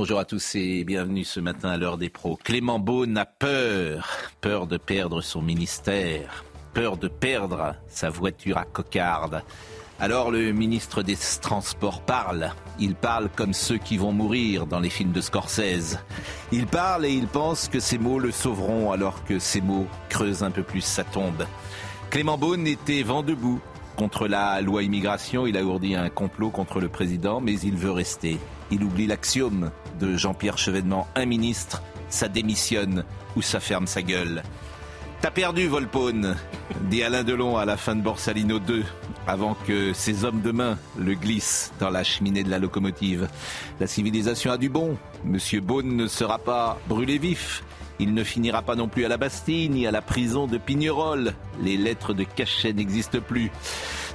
Bonjour à tous et bienvenue ce matin à l'heure des pros. Clément Beaune a peur, peur de perdre son ministère, peur de perdre sa voiture à cocarde. Alors le ministre des Transports parle. Il parle comme ceux qui vont mourir dans les films de Scorsese. Il parle et il pense que ces mots le sauveront alors que ces mots creusent un peu plus sa tombe. Clément Beaune était vent debout contre la loi immigration. Il a ourdi un complot contre le président, mais il veut rester. Il oublie l'axiome de Jean-Pierre Chevènement. Un ministre, ça démissionne ou ça ferme sa gueule. T'as perdu, Volpone, dit Alain Delon à la fin de Borsalino 2, avant que ses hommes de main le glissent dans la cheminée de la locomotive. La civilisation a du bon. Monsieur Beaune ne sera pas brûlé vif. Il ne finira pas non plus à la Bastille ni à la prison de Pignerol. Les lettres de cachet n'existent plus.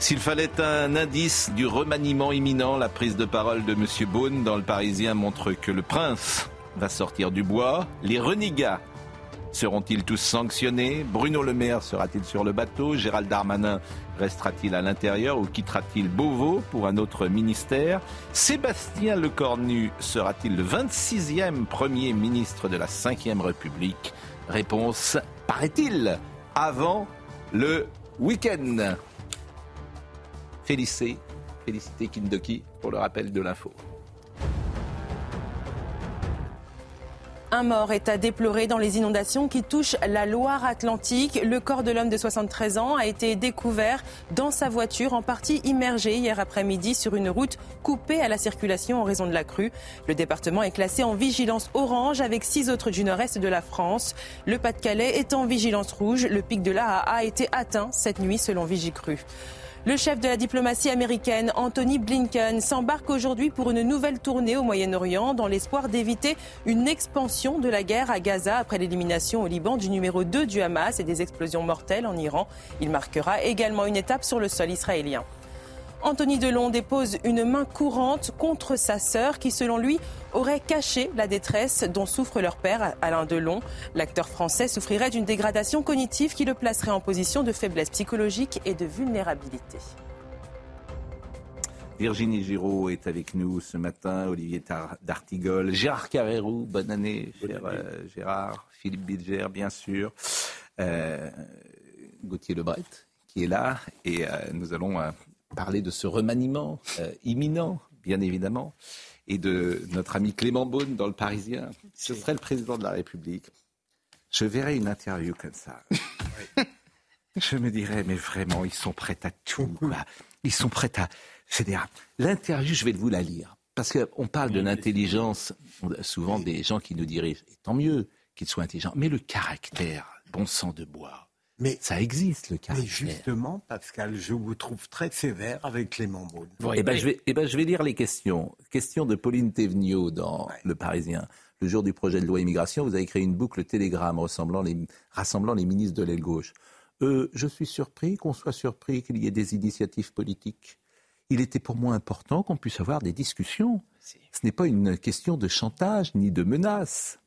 S'il fallait un indice du remaniement imminent, la prise de parole de Monsieur Beaune dans le Parisien montre que le prince va sortir du bois. Les renégats Seront-ils tous sanctionnés? Bruno Le Maire sera-t-il sur le bateau? Gérald Darmanin restera-t-il à l'intérieur ou quittera-t-il Beauvau pour un autre ministère? Sébastien Lecornu sera-t-il le 26e Premier ministre de la Ve République? Réponse, paraît-il, avant le week-end. Félicité, félicité Kindoki pour le rappel de l'info. Un mort est à déplorer dans les inondations qui touchent la Loire-Atlantique. Le corps de l'homme de 73 ans a été découvert dans sa voiture, en partie immergée hier après-midi sur une route coupée à la circulation en raison de la crue. Le département est classé en vigilance orange avec six autres du nord-est de la France. Le Pas-de-Calais est en vigilance rouge. Le pic de l'AA a été atteint cette nuit selon Vigicru. Le chef de la diplomatie américaine, Anthony Blinken, s'embarque aujourd'hui pour une nouvelle tournée au Moyen-Orient dans l'espoir d'éviter une expansion de la guerre à Gaza après l'élimination au Liban du numéro 2 du Hamas et des explosions mortelles en Iran. Il marquera également une étape sur le sol israélien. Anthony Delon dépose une main courante contre sa sœur qui, selon lui, aurait caché la détresse dont souffre leur père, Alain Delon. L'acteur français souffrirait d'une dégradation cognitive qui le placerait en position de faiblesse psychologique et de vulnérabilité. Virginie Giraud est avec nous ce matin, Olivier D'Artigol, Gérard Carrérou, bonne année, cher euh, Gérard, Philippe Bilger, bien sûr, euh, Gauthier Lebret qui est là, et euh, nous allons parler de ce remaniement euh, imminent, bien évidemment, et de notre ami Clément Beaune dans le Parisien. Ce serait le président de la République. Je verrais une interview comme ça. Je me dirais, mais vraiment, ils sont prêts à tout. Ils sont prêts à. C'est-à-dire, l'interview, je vais vous la lire. Parce qu'on parle de l'intelligence, souvent des gens qui nous dirigent. Et tant mieux qu'ils soient intelligents. Mais le caractère, bon sang de bois, mais ça existe le caractère. Mais justement, Pascal, je vous trouve très sévère avec Clément Beaune. eh, ben, je vais, eh ben, je vais lire les questions. Question de Pauline Thévenot dans Le Parisien. Le jour du projet de loi immigration, vous avez créé une boucle télégramme rassemblant les, rassemblant les ministres de l'aile gauche. Euh, je suis surpris qu'on soit surpris qu'il y ait des initiatives politiques. Il était pour moi important qu'on puisse avoir des discussions. Ce n'est pas une question de chantage ni de menace.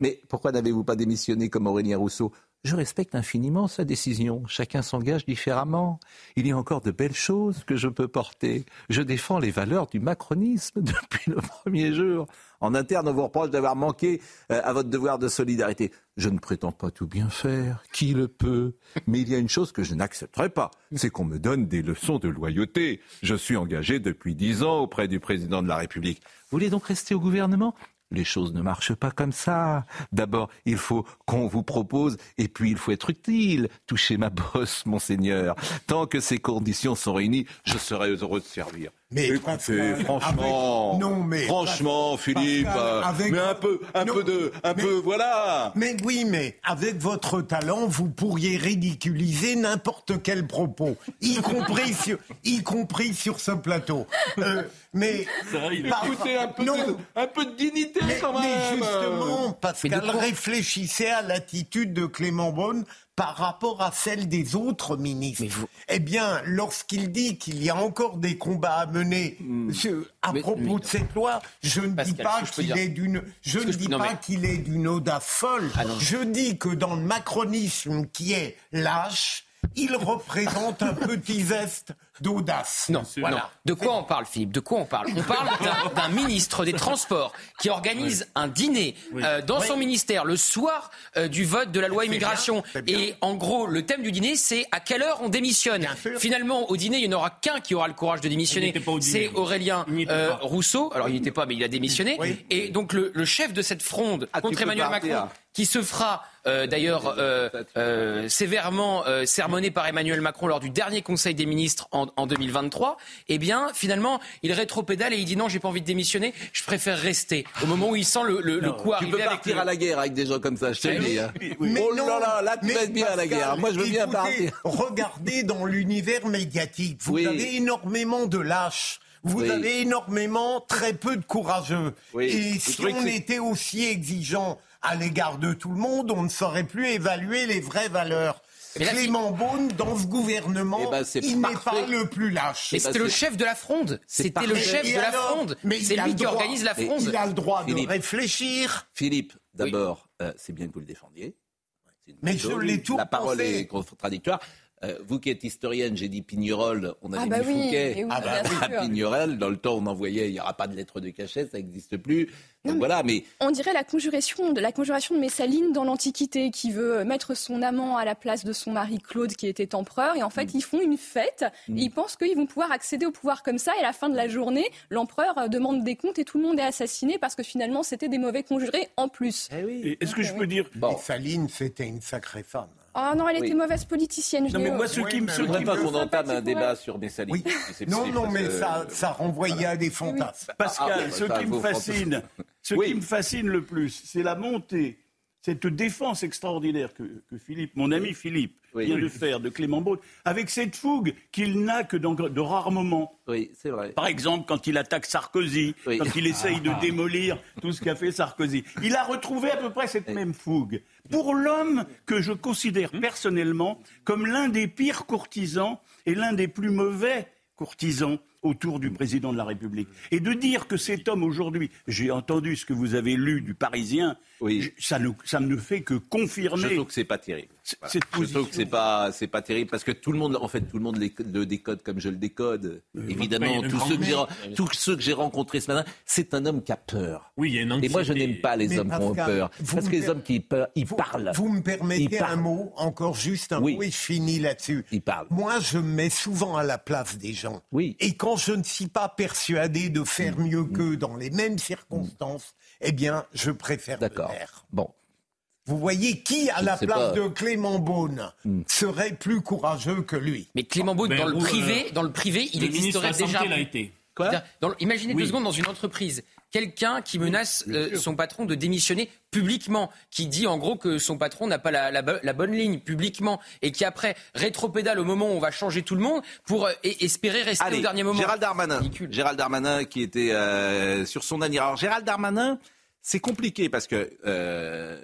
Mais pourquoi n'avez-vous pas démissionné comme Aurélien Rousseau? Je respecte infiniment sa décision. Chacun s'engage différemment. Il y a encore de belles choses que je peux porter. Je défends les valeurs du macronisme depuis le premier jour. En interne, on vous reproche d'avoir manqué euh, à votre devoir de solidarité. Je ne prétends pas tout bien faire. Qui le peut? Mais il y a une chose que je n'accepterai pas. C'est qu'on me donne des leçons de loyauté. Je suis engagé depuis dix ans auprès du président de la République. Vous voulez donc rester au gouvernement? Les choses ne marchent pas comme ça. D'abord, il faut qu'on vous propose, et puis il faut être utile. Touchez ma bosse, monseigneur. Tant que ces conditions sont réunies, je serai heureux de servir. Mais Écoutez, franchement, non, mais franchement, Philippe, Pascal, euh, avec- mais un peu, un Non, peu de, un mais- peu, voilà. Mais oui, mais avec votre talent, vous pourriez ridiculiser n'importe quel propos, y compris sur, y compris sur ce plateau. Euh, mais par- Écoutez, un peu, non, de, un peu de dignité mais, quand mais même. justement, Mais Pascal, de quoi réfléchissez à l'attitude de Clément Beaune par rapport à celle des autres ministres. Vous- Eh bien, lorsqu'il dit qu'il y a encore des combats à mener ce- à Mais- propos mais- de cette loi, je ne dis pas qu'il est d'une, je ne je dis pas mais- qu'il est d'une audace folle. Ah je dis que dans le macronisme qui est lâche, il représente un petit zeste d'audace. Non, voilà. non. De quoi on parle, Philippe? De quoi on parle? On parle d'un- ministre des Transports qui organise un dîner euh, dans son ministère le soir euh, du vote de la loi immigration. bien. Et en gros, le thème du dîner, c'est à quelle heure on démissionne? Finalement, au dîner, il n'y en aura qu'un qui aura le courage de démissionner. Il n'était pas au dîner. C'est Aurélien euh. Rousseau. Alors, il n'était pas, mais il a démissionné. Oui. Et donc, le, le chef de cette fronde Ah, contre Emmanuel. Macron, qui se fera euh, d'ailleurs euh, euh, sévèrement euh, sermonné par Emmanuel Macron lors du dernier Conseil des ministres en, en 2023, eh bien finalement il rétropédale et il dit non j'ai pas envie de démissionner, je préfère rester. Au moment où il sent le, le, le coup Tu arriver peux avec partir le- à la guerre avec des gens comme ça, je te le dis. hein. Mais oh non, là là, là tu vas être bien à la guerre. Moi, je veux bien partir. Regardez dans l'univers médiatique, vous Oui. avez énormément de lâches. Vous Oui. avez énormément, très peu de courageux. Oui. Et si on était aussi exigeant à l'égard de tout le monde, on ne saurait plus évaluer les vraies valeurs. Là, Clément Beaune, dans ce gouvernement, Eh ben, il n'est pas le plus lâche. Mais bah, c'était le c'est- chef de la fronde. c'est C'était le chef Et de la fronde. Mais C'est lui qui organise la fronde. Il a le droit Philippe. de réfléchir. Philippe, d'abord, euh, c'est bien que vous le défendiez. Mais je l'ai tout La parole pensé. est contradictoire. Euh, vous qui êtes historienne, j'ai dit Pignerol, on avait Ah bah mis oui, Fouquet. et oui, Ah bah à. Pignerol, dans le temps, on envoyait, il n'y aura pas de lettre de cachet, ça n'existe plus. Donc voilà, mais On dirait la conjuration de la conjuration de Messaline dans l'Antiquité, qui veut mettre son amant à la place de son mari Claude, qui était empereur. Et en fait, ils font une fête. Mm. Et ils pensent qu'ils vont pouvoir accéder au pouvoir comme ça. Et à la fin de la journée, l'empereur euh, demande des comptes et tout le monde est assassiné parce que finalement, c'était des mauvais conjurés en plus. Et Est-ce que je peux dire bon. Et Saline, c'était une sacrée femme. Oh non, elle Oui. était mauvaise politicienne. je Non, mais moi, ce Oui, qui me voudrais pas qu'on entame un débat sur Messaline. Oui. C'est- Non, non, mais que- ça, ça renvoyait à des fantasmes. Pascal, Ah, ce qui me fascine, ce Oui. qui me fascine le plus, c'est la montée, cette défense extraordinaire que, que Philippe, mon ami Philippe, Oui. vient Oui. de faire de Clément Beaune, avec cette fougue qu'il n'a que dans de rares moments. Oui, c'est vrai. Par exemple, quand il attaque Sarkozy, Oui. quand il essaye de démolir tout ce qu'a fait Sarkozy. Il a retrouvé à peu près cette même fougue. Pour l'homme que je considère personnellement comme l'un des pires courtisans et l'un des plus mauvais courtisans autour du président de la République. Et de dire que cet homme aujourd'hui, j'ai entendu ce que vous avez lu du Parisien, Oui. je- ça ne, ça ne fait que Je confirmer trouve que c'est pas terrible. Voilà. cette Je trouve que c'est pas c'est pas terrible parce que tout le monde en fait tout le monde le décode comme je le décode. Évidemment, oui, tous ceux que j'ai tous ceux que j'ai rencontrés ce matin, c'est un homme qui a peur. Oui, il y a une Et moi je n'aime pas les Mais hommes qui ont peur vous parce me que les hommes qui peur, ils Vous, parlent. vous me permettez un mot, encore juste un Oui. mot, et je finis là-dessus. Ils parlent. Moi, je me mets souvent à la place des gens. Oui. Et quand je ne suis pas persuadé de Mm. faire mieux qu'eux dans les mêmes circonstances, eh bien, je préfère D'accord. Bon, Vous voyez qui, à Je la place pas. De Clément Beaune, serait plus courageux que lui? Mais Clément Beaune, dans le privé, euh, dans le privé, il le ministre de existerait la déjà. Santé l'a été. quoi? C'est-à-dire, dans le- imaginez Oui. deux secondes dans une entreprise, quelqu'un qui menace euh, son patron de démissionner publiquement, qui dit en gros que son patron n'a pas la, la bo- la bonne ligne publiquement, et qui après rétropédale au moment où on va changer tout le monde pour euh, espérer rester Allez, au dernier moment. Gérald Darmanin. Gérald Darmanin qui était euh, sur son anniversaire. Alors Gérald Darmanin, c'est compliqué parce que euh,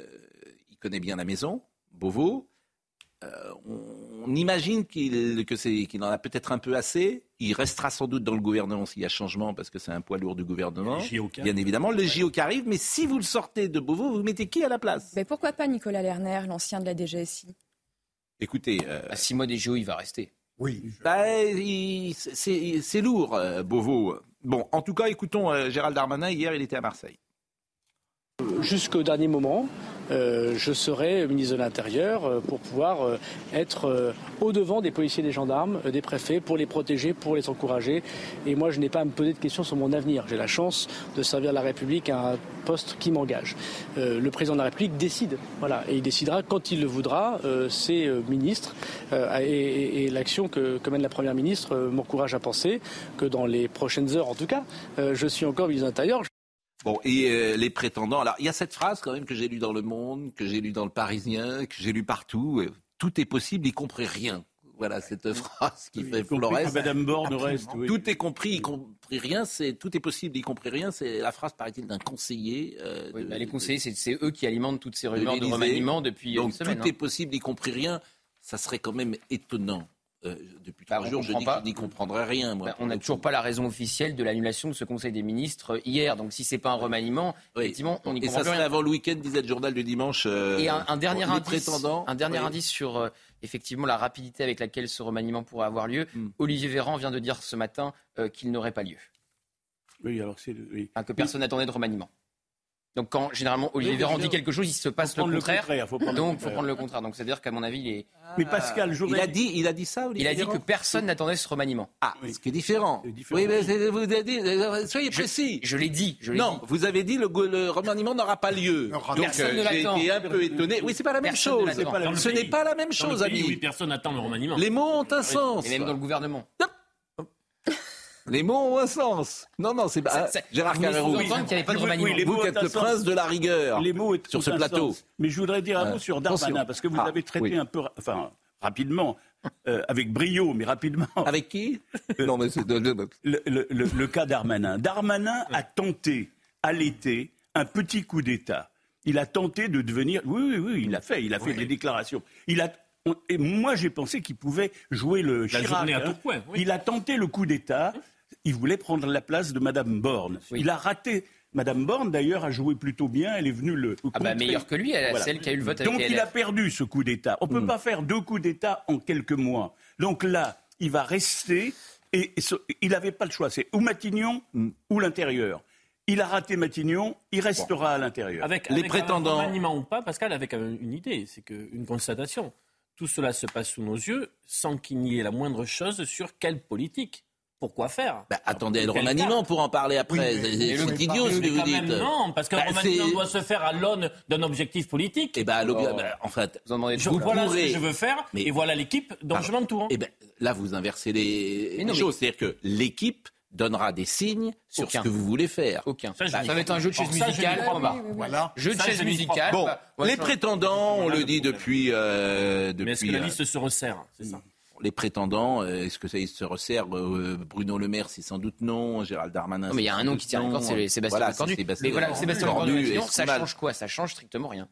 il connaît bien la maison, Beauvau. Euh, on, on imagine qu'il que c'est qu'il en a peut-être un peu assez. Il restera sans doute dans le gouvernement s'il y a changement parce que c'est un poids lourd du gouvernement. Les JO qui Bien évidemment, le JO qui arrive. Mais si vous le sortez de Beauvau, vous mettez qui à la place? Mais pourquoi pas Nicolas Lerner, l'ancien de la DGSI Écoutez, euh, À six mois des JO, il va rester. Oui. Bah, c'est lourd, euh, Beauvau. Bon, en tout cas, écoutons euh, Gérald Darmanin. Hier, il était à Marseille. Jusqu'au dernier moment. je serai ministre de l'Intérieur pour pouvoir être au-devant des policiers, des gendarmes, des préfets, pour les protéger, pour les encourager. Et moi, je n'ai pas à me poser de questions sur mon avenir. J'ai la chance de servir la République à un poste qui m'engage. le président de la République décide, voilà, et il décidera quand il le voudra. ses ministres et, l'action que, que, mène la première ministre m'encourage à penser que dans les prochaines heures, en tout cas, je suis encore ministre de l'Intérieur. Bon, et euh, les prétendants. Alors, il y a cette phrase quand même que j'ai lue dans Le Monde, que j'ai lue dans Le Parisien, que j'ai lue partout. Euh, tout est possible, y compris rien. Voilà cette phrase qui fait Flores. Madame Borne reste. Oui. Tout est compris, y compris rien. C'est tout est possible, y compris rien. C'est la phrase, paraît-il, d'un conseiller. Euh, bah, les conseillers, c'est eux qui alimentent toutes ces rumeurs de, remaniement depuis Donc, une semaine. Tout est hein. possible, y compris rien. Ça serait quand même étonnant euh, depuis trois bah, jours, je n'y comprendrai rien. Moi, bah, on n'a toujours pas la raison officielle de l'annulation de ce Conseil des ministres euh, hier. Donc si c'est pas un remaniement, effectivement, on y Et ça serait avant le week-end, disait le journal du dimanche. Euh, et un, dernier indice, un dernier indice sur effectivement la rapidité avec laquelle ce remaniement pourrait avoir lieu. Hmm. Olivier Véran vient de dire ce matin qu'il n'aurait pas lieu. Oui, alors c'est oui. que personne n'attendait de remaniement. Donc quand généralement Olivier Véran dit quelque chose, il se passe le contraire. donc il faut prendre le contraire. Donc c'est-à-dire qu'à mon avis, il est. Mais Pascal, il a dit, il a dit ça. Olivier il a dit que personne n'attendait ce remaniement. Ah, ce qui est différent. Oui, mais vous avez dit, soyez précis. Je, l'ai dit. Je non, dit. vous avez dit le, le remaniement n'aura pas lieu. Donc euh, j'ai été un peu étonné. Oui, c'est pas la même chose. Ce n'est pas la même chose, ami. Oui, personne n'attend le remaniement. Les mots ont un sens. Et même dans le gouvernement. Les mots ont un sens. Non, non, c'est pas. Gérard Carrérou. Oui, qu'il n'y avait pas de remaniement. vous qui êtes le prince de la rigueur les mots sur ce plateau. Mais je voudrais dire un mot sur Darmanin, parce que vous ah, avez traité un peu, enfin, rapidement, euh, avec brio, mais rapidement. Avec qui? Euh, Non, mais c'est le, le, le, cas Darmanin. Darmanin a tenté à l'été un petit coup d'État. Il a tenté de devenir. Oui, oui, oui, il l'a fait. Il a fait des déclarations. Il a. Et moi, j'ai pensé qu'il pouvait jouer le Chirac. Hein. Il a tenté le coup d'État il voulait prendre la place de Madame Borne. Il a raté. Madame Borne, d'ailleurs, a joué plutôt bien. Elle est venue le. Ah bah meilleure que lui, elle, celle qui a eu le vote Donc il a perdu ce coup d'État. On ne peut hmm. pas faire deux coups d'État en quelques mois. Donc là, il va rester. Et, il n'avait pas le choix. C'est ou Matignon hmm. ou l'intérieur. Il a raté Matignon, il restera à l'intérieur. Avec, les prétendants. Un ou pas, Pascal, avec une idée, c'est qu'une constatation. Tout cela se passe sous nos yeux sans qu'il n'y ait la moindre chose sur quelle politique pourquoi faire bah, Attendez le remaniement pour en parler après. c'est idiot ce que vous dites. non, parce qu'un bah, remaniement doit se faire à l'aune d'un objectif politique. Et eh ben, bah, en fait, vous, en je, voilà ce que je veux faire, mais, et voilà l'équipe dont je m'entoure. Et eh ben, là, vous inversez les, choses. C'est-à-dire que l'équipe donnera des signes sur ce que vous voulez faire. Aucun. Ça, ça va être un jeu de chaise musicale. Voilà. Jeu de chaise musicale. Bon, les prétendants, on le dit depuis. Euh, depuis Mais est-ce que la liste se resserre C'est ça? Les prétendants, euh, est-ce que ça se resserre euh, Bruno Le Maire, c'est sans doute non. Gérald Darmanin. Non, mais il y a un nom qui tient encore, c'est Sébastien voilà, Lecornu. Mais voilà, Sébastien Lecornu, ça change quoi Ça change strictement rien.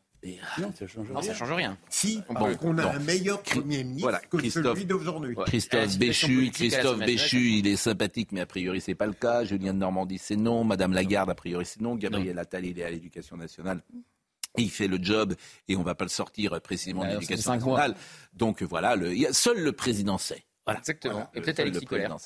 non, ça change rien. ça change rien. Si, bon, on a un meilleur Premier ministre voilà, que celui d'aujourd'hui. Christophe Béchu, Christophe Béchu, il est sympathique, mais a priori c'est pas le cas. Julien de Normandie, c'est non. Madame Lagarde, a priori c'est non. Gabriel Attal, il est à l'éducation nationale il fait le job et on ne va pas le sortir précisément de l'éducation nationale. Donc voilà, le, seul le président sait. Voilà. Exactement. et peut-être Alexis Colère.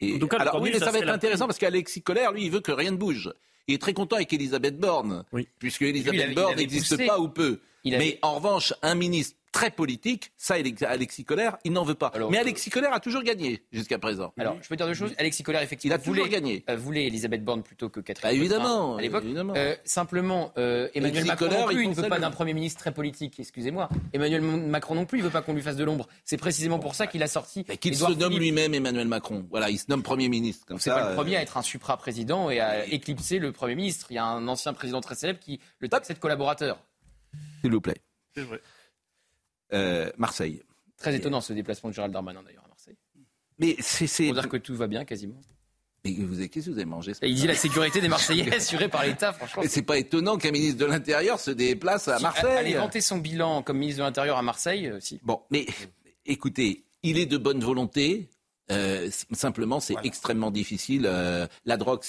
Et, alors oui, mais ça, va être intéressant parce qu'Alexis Colère, lui, il veut que rien ne bouge. Il est très content avec Elisabeth Borne, puisque Elisabeth Borne n'existe pas ou peu. Mais en revanche, un ministre très politique. Ça, Alexis Collère, il n'en veut pas. Mais Alexis Collère a toujours gagné jusqu'à présent. Alors, je peux dire deux choses. Alexis Collère, effectivement, il a toujours gagné. Euh, voulait Elisabeth Borne plutôt que Catherine. Bah, évidemment. À l'époque. Euh, simplement, euh, Emmanuel Macron non plus, il ne veut pas d'un Premier ministre très politique. Excusez-moi. Emmanuel Macron non plus, il ne veut pas qu'on lui fasse de l'ombre. C'est précisément pour ça qu'il a sorti. Qu'il se nomme lui-même Emmanuel Macron. Voilà, il se nomme Premier ministre. C'est pas le premier à être un supra-président et à éclipser le Premier ministre. Il y a un ancien président très célèbre qui le taxe de collaborateur. S'il vous plaît. C'est vrai. Euh, Marseille. Très étonnant ce déplacement de Gérald Darmanin d'ailleurs à Marseille. Mais c'est. Pour dire que tout va bien quasiment. Mais vous qu'est-ce que vous avez mangé Il dit la sécurité des Marseillais assurée par l'État, franchement. C'est pas étonnant qu'un ministre de l'Intérieur se déplace à Marseille. Aller vanter son bilan comme ministre de l'Intérieur à Marseille, aussi. Euh, bon, mais écoutez, il est de bonne volonté. Euh, simplement, c'est extrêmement difficile. la drogue,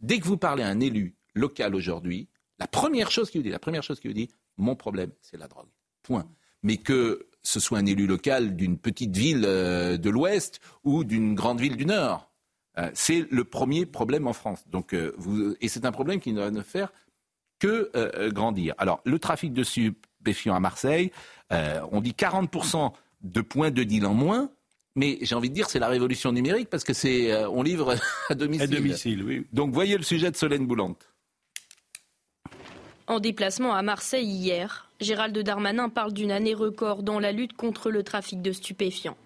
dès que vous parlez à un élu local aujourd'hui, la première chose qu'il vous dit, la première chose qu'il vous dit, mon problème, c'est la drogue. Point. Mais que ce soit un élu local d'une petite ville euh, de l'Ouest ou d'une grande ville du Nord, euh, c'est le premier problème en France. Donc, euh, vous, et c'est un problème qui doit nous faire que euh, grandir. Alors, le trafic de stupéfiants à Marseille, euh, on dit 40% de points de deal en moins. Mais j'ai envie de dire, c'est la révolution numérique parce que c'est, euh, on livre à domicile. À domicile, oui. Donc, voyez le sujet de Solène Boulante. En déplacement à Marseille hier, Gérald Darmanin parle d'une année record dans la lutte contre le trafic de stupéfiants.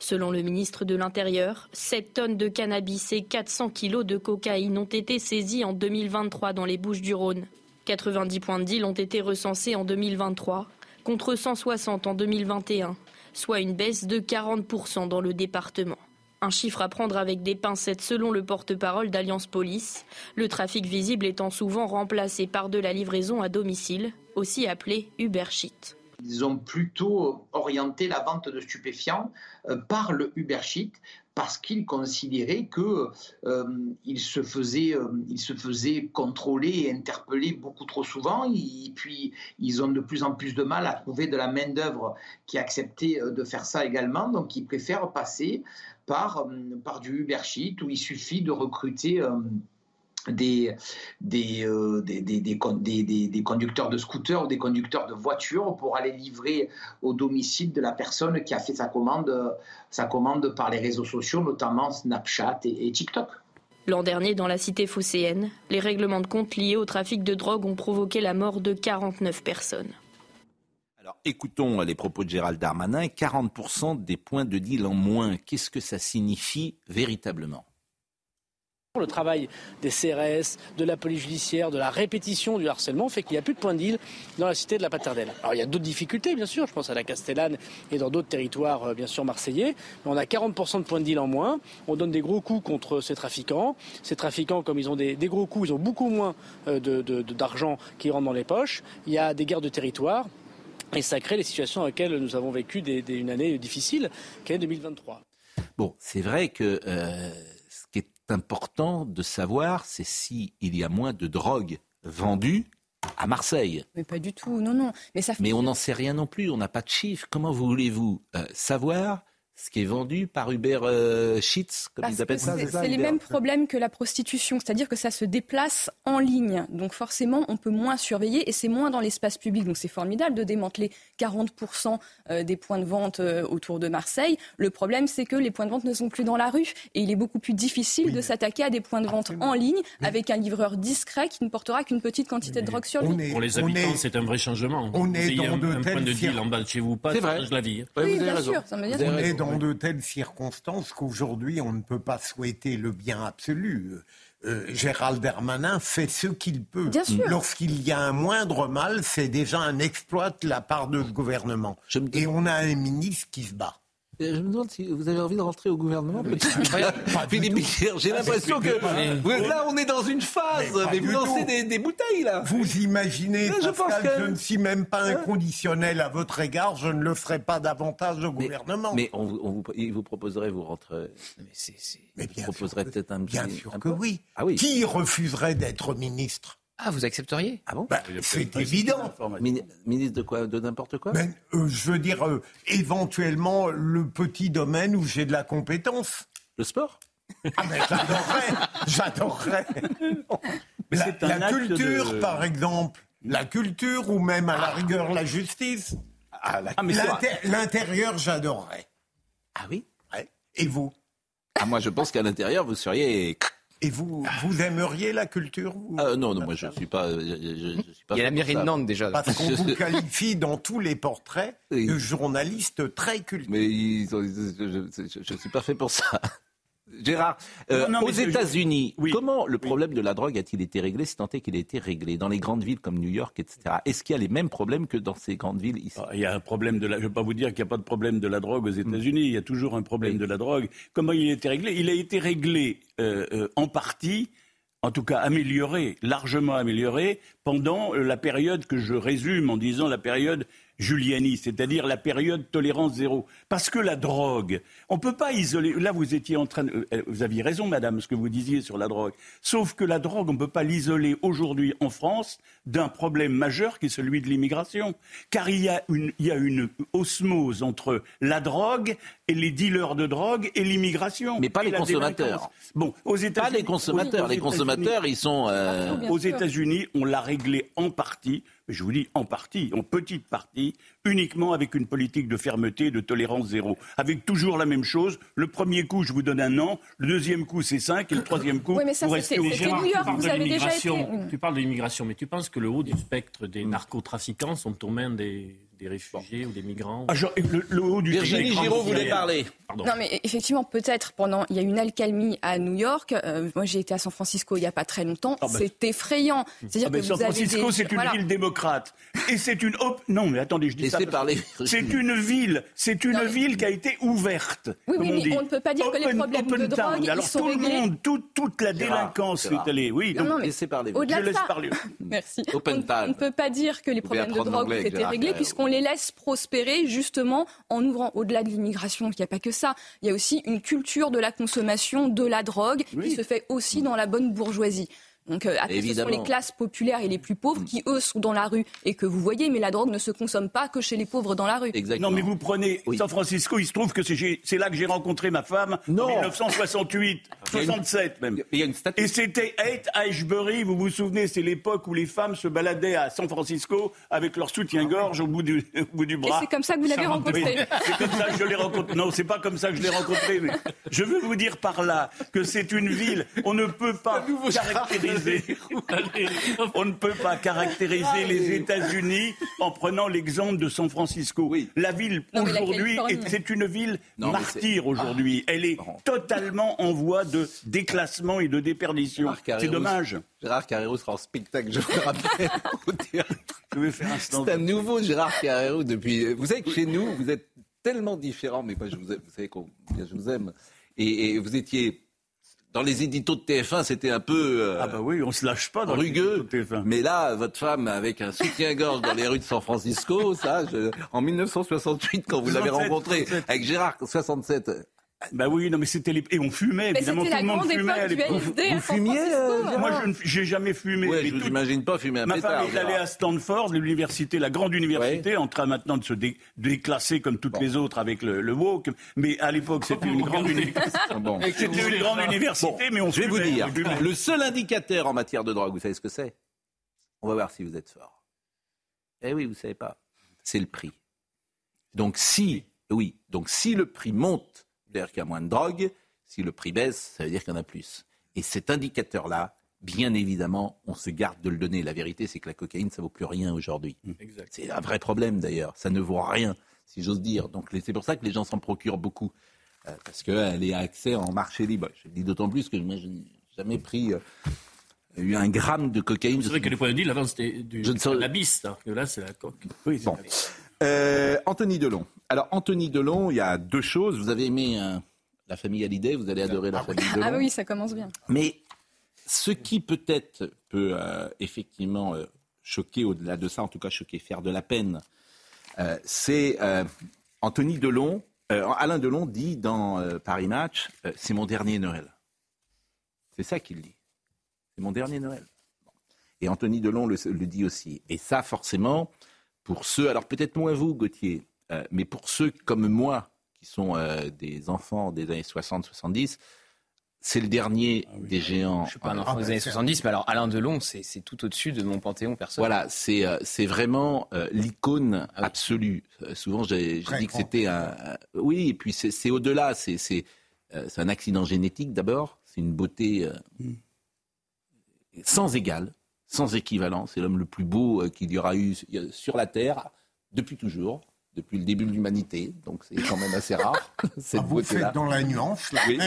Selon le ministre de l'Intérieur, 7 tonnes de cannabis et 400 kilos de cocaïne ont été saisis en 2023 dans les Bouches du Rhône. 90 points de deal ont été recensés en 2023, contre 160 en 2021, soit une baisse de 40% dans le département. Un chiffre à prendre avec des pincettes selon le porte-parole d'Alliance Police, le trafic visible étant souvent remplacé par de la livraison à domicile, aussi appelée Uber Sheet. Ils ont plutôt orienté la vente de stupéfiants euh, par le Uber Sheet parce qu'ils considéraient que euh, ils se faisaient, euh, se faisaient contrôler et interpeller beaucoup trop souvent. Et puis ils ont de plus en plus de mal à trouver de la main d'œuvre qui acceptait de faire ça également. Donc ils préfèrent passer par, euh, par du Uber Sheet où il suffit de recruter euh, des, des, euh, des, des, des, conducteurs de scooters ou des conducteurs de voitures pour aller livrer au domicile de la personne qui a fait sa commande, sa commande par les réseaux sociaux, notamment Snapchat et, et TikTok. L'an dernier, dans la cité phocéenne, les règlements de compte liés au trafic de drogue ont provoqué la mort de 49 personnes. Alors écoutons les propos de Gérald Darmanin. 40% des points de deal en moins. Qu'est-ce que ça signifie véritablement? Le travail des CRS, de la police judiciaire, de la répétition du harcèlement fait qu'il n'y a plus de points de deal dans la cité de la Paternelle. Alors il y a d'autres difficultés, bien sûr, je pense à la Castellane et dans d'autres territoires, euh, bien sûr, marseillais, mais on a 40% de points de deal en moins. On donne des gros coups contre ces trafiquants. Ces trafiquants, comme ils ont des, gros coups, ils ont beaucoup moins euh, d'argent qui rentre dans les poches. Il y a des guerres de territoire. Et ça crée les situations dans lesquelles nous avons vécu une année difficile, qui est 2023. Bon, c'est vrai que euh, ce qui est important de savoir, c'est s'il y a moins de drogue vendue à Marseille. Mais pas du tout, non, non. Mais, ça Mais on n'en sait rien non plus, on n'a pas de chiffres. Comment voulez-vous euh, savoir ce qui est vendu par Uber euh, Sheets, comme ils appellent ça. C'est les mêmes problèmes que la prostitution, c'est-à-dire que ça se déplace en ligne. Donc forcément, on peut moins surveiller et c'est moins dans l'espace public. Donc c'est formidable de démanteler 40% euh, des points de vente euh, autour de Marseille. Le problème, c'est que les points de vente ne sont plus dans la rue et il est beaucoup plus difficile de s'attaquer à des points de vente en ligne avec un livreur discret qui ne portera qu'une petite quantité de drogue sur lui. Pour les habitants, c'est un vrai changement. On est dans un, de un point de deal en bas de chez vous, pas, c'est vrai. je la vie. Oui, bien sûr, ça me dans de telles circonstances qu'aujourd'hui on ne peut pas souhaiter le bien absolu. Euh, Gérald Darmanin fait ce qu'il peut. Lorsqu'il y a un moindre mal, c'est déjà un exploit de la part de ce gouvernement. Et on a un ministre qui se bat. Je me demande si vous avez envie de rentrer au gouvernement, Philippe j'ai l'impression que là, on est dans une phase, mais, vous lancez des, bouteilles, là. Vous imaginez, je, Pascal, je ne suis même pas hein inconditionnel à votre égard, je ne le ferai pas davantage au gouvernement. Mais on, vous, il vous proposerait, vous rentrez... Mais, bien proposerait peut-être un Bien sûr que oui. Ah oui. Qui refuserait d'être ministre? Ah, vous accepteriez? Ah bon? Bah, C'est évident. ministre de quoi? De n'importe quoi? Ben, euh, Je veux dire, euh, éventuellement, le petit domaine où j'ai de la compétence. Le sport? Ah, mais j'adorerais J'adorerais La, culture, par exemple. La culture ou même, à la rigueur, la justice. Ah, ah L'intérieur, j'adorerais. Ah oui? Et vous? Ah, Moi, je pense qu'à l'intérieur, vous seriez et vous, vous aimeriez la culture ah, Non, non, moi je ne suis pas. Je, suis pas Il y a la mairie de Nantes déjà. Parce qu'on vous qualifie dans tous les portraits de journaliste très culture. Mais je ne suis pas fait pour ça. Gérard, euh, aux États-Unis, comment le problème de la drogue a-t-il été réglé, si tant est qu'il a été réglé Dans les grandes villes comme New York, etc. Est-ce qu'il y a les mêmes problèmes que dans ces grandes villes ici? Ah, Il y a un problème de la... Je ne vais pas vous dire qu'il n'y a pas de problème de la drogue aux États-Unis. Il y a toujours un problème de la drogue. Comment il a été réglé? Il a été réglé euh, euh, en partie en tout cas amélioré, largement amélioré, pendant la période que je résume en disant la période Giuliani, c'est-à-dire la période tolérance zéro. Parce que la drogue, on ne peut pas isoler. Là, vous étiez en train. De, euh, vous aviez raison, madame, ce que vous disiez sur la drogue. Sauf que la drogue, on ne peut pas l'isoler aujourd'hui en France d'un problème majeur qui est celui de l'immigration. Car il y, a une, il y a une osmose entre la drogue et les dealers de drogue et l'immigration. Mais pas les consommateurs. Bon, aux États-Unis. Pas les consommateurs. les consommateurs, ils sont. Euh... Aux États-Unis, on l'a réglé en partie je vous dis en partie, en petite partie, uniquement avec une politique de fermeté, de tolérance zéro. Avec toujours la même chose. Le premier coup, je vous donne un an. Le deuxième coup, c'est cinq. Et le troisième coup, vous restez au New York, vous avez déjà été... Tu parles de l'immigration, mais tu penses que le haut du spectre des narcotrafiquants sont aux mains des des réfugiés ou des migrants ah, le, haut du Virginie Giraud voulait parler. Non, mais effectivement, peut-être pendant. Il y a une alcalmie à New York. Euh, moi, j'ai été à San Francisco il n'y a pas très longtemps. Ah, bah. c'est effrayant. C'est-à-dire ah, que San Francisco, c'est une ville démocrate. Et c'est une. Non, mais attendez, je dis ça. C'est une ville. C'est une ville qui a été ouverte. Oui, oui, mais on ne peut pas dire que les problèmes de drogue Alors, sont tout le monde, toute la délinquance est allée. Oui, donc. Laissez parler. Au-delà de ça. Merci. On ne peut pas dire que les problèmes de drogue ont été réglés puisqu'on les laisse prospérer justement en ouvrant au-delà de l'immigration. Il n'y a pas que ça. Il y a aussi une culture de la consommation de la drogue qui se fait aussi dans la bonne bourgeoisie. Donc euh, après, ce sont les classes populaires et les plus pauvres qui, eux, sont dans la rue et que vous voyez, mais la drogue ne se consomme pas que chez les pauvres dans la rue. Exactement. Non, mais vous prenez San Francisco, il se trouve que c'est là que j'ai rencontré ma femme en 1968, 67 même. Il y a une et c'était Haight Ashbury, vous vous souvenez, c'est l'époque où les femmes se baladaient à San Francisco avec leur soutien-gorge au, bout du, bout du bras. Et c'est comme ça que vous l'avez rencontré. c'est comme ça que je l'ai rencontré. Non, c'est pas comme ça que je l'ai rencontré, mais je veux vous dire par là que c'est une ville, on ne peut pas caractériser on ne peut pas caractériser les États-Unis en prenant l'exemple de San Francisco. La ville aujourd'hui, c'est une ville martyre aujourd'hui. Elle est totalement en voie de déclassement et de déperdition. C'est dommage. Gérard Carrero sera en spectacle, je vous rappelle, Je vais faire un C'est un nouveau Gérard Carrero depuis. Vous savez que chez nous, vous êtes tellement différents, mais moi, je vous, aime, vous savez combien je vous aime. et vous étiez dans les éditos de TF1, c'était un peu. Euh, ah bah oui, on se lâche pas dans rugueux. Les de TF1. Mais là, votre femme avec un soutien-gorge dans les rues de San Francisco, ça, en 1968, quand vous l'avez rencontré avec Gérard 67, bah oui, non, mais c'était les... et on fumait évidemment tout le monde fumait à l'époque. Vous, vous fumiez euh, Moi, je j'ai jamais fumé. Ouais, je vous imagine pas fumer un Ma femme est allée à Stanford, l'université, la grande université, en train maintenant de se déclasser comme toutes les autres avec le, le woke. Mais à l'époque, c'était une grande université. bon. C'était une grande université, mais on Je vais vous dire, le seul indicateur en matière de drogue, vous savez ce que c'est? On va voir si vous êtes fort. Eh oui, vous savez pas. C'est le prix. Donc si, oui, donc si le prix monte c'est-à-dire qu'il y a moins de drogue. Si le prix baisse, ça veut dire qu'il y en a plus. Et cet indicateur-là, bien évidemment, on se garde de le donner. La vérité, c'est que la cocaïne, ça vaut plus rien aujourd'hui. Mmh. C'est un vrai problème d'ailleurs. Ça ne vaut rien, si j'ose dire. Donc c'est pour ça que les gens s'en procurent beaucoup. Euh, parce qu'elle est accès en marché libre. Je le dis d'autant plus que moi, je n'ai jamais pris euh, eu un gramme de cocaïne. C'est vrai que les points de deal, avant, c'était du cannabis. Là, c'est la coque. Oui, bon. Euh, Anthony Delon. Alors, Anthony Delon, il y a deux choses. Vous avez aimé euh, la famille Hallyday, vous allez adorer la famille Delon. Ah oui, ça commence bien. Mais ce qui peut-être peut, euh, effectivement choquer au-delà de ça, en tout cas choquer, faire de la peine, c'est Anthony Delon. Alain Delon dit dans Paris Match, c'est mon dernier Noël. C'est ça qu'il dit. C'est mon dernier Noël. Et Anthony Delon le, le dit aussi. Et ça, forcément, pour ceux, alors peut-être moins vous, Gauthier, euh, mais pour ceux comme moi, qui sont euh, des enfants des années 60-70, c'est le dernier ah des géants. Je ne suis pas un enfant des années 70, mais alors Alain Delon, c'est tout au-dessus de mon panthéon personnel. Voilà, c'est euh, vraiment l'icône ah absolue. souvent, j'ai dit que c'était un, Oui, et puis c'est au-delà. C'est un accident génétique d'abord. C'est une beauté hmm. sans égale sans équivalent. C'est l'homme le plus beau euh, qu'il y aura eu sur la Terre depuis toujours, depuis le début de l'humanité. Donc c'est quand même assez rare. cette ah, vous faites dans la nuance, là. Oui,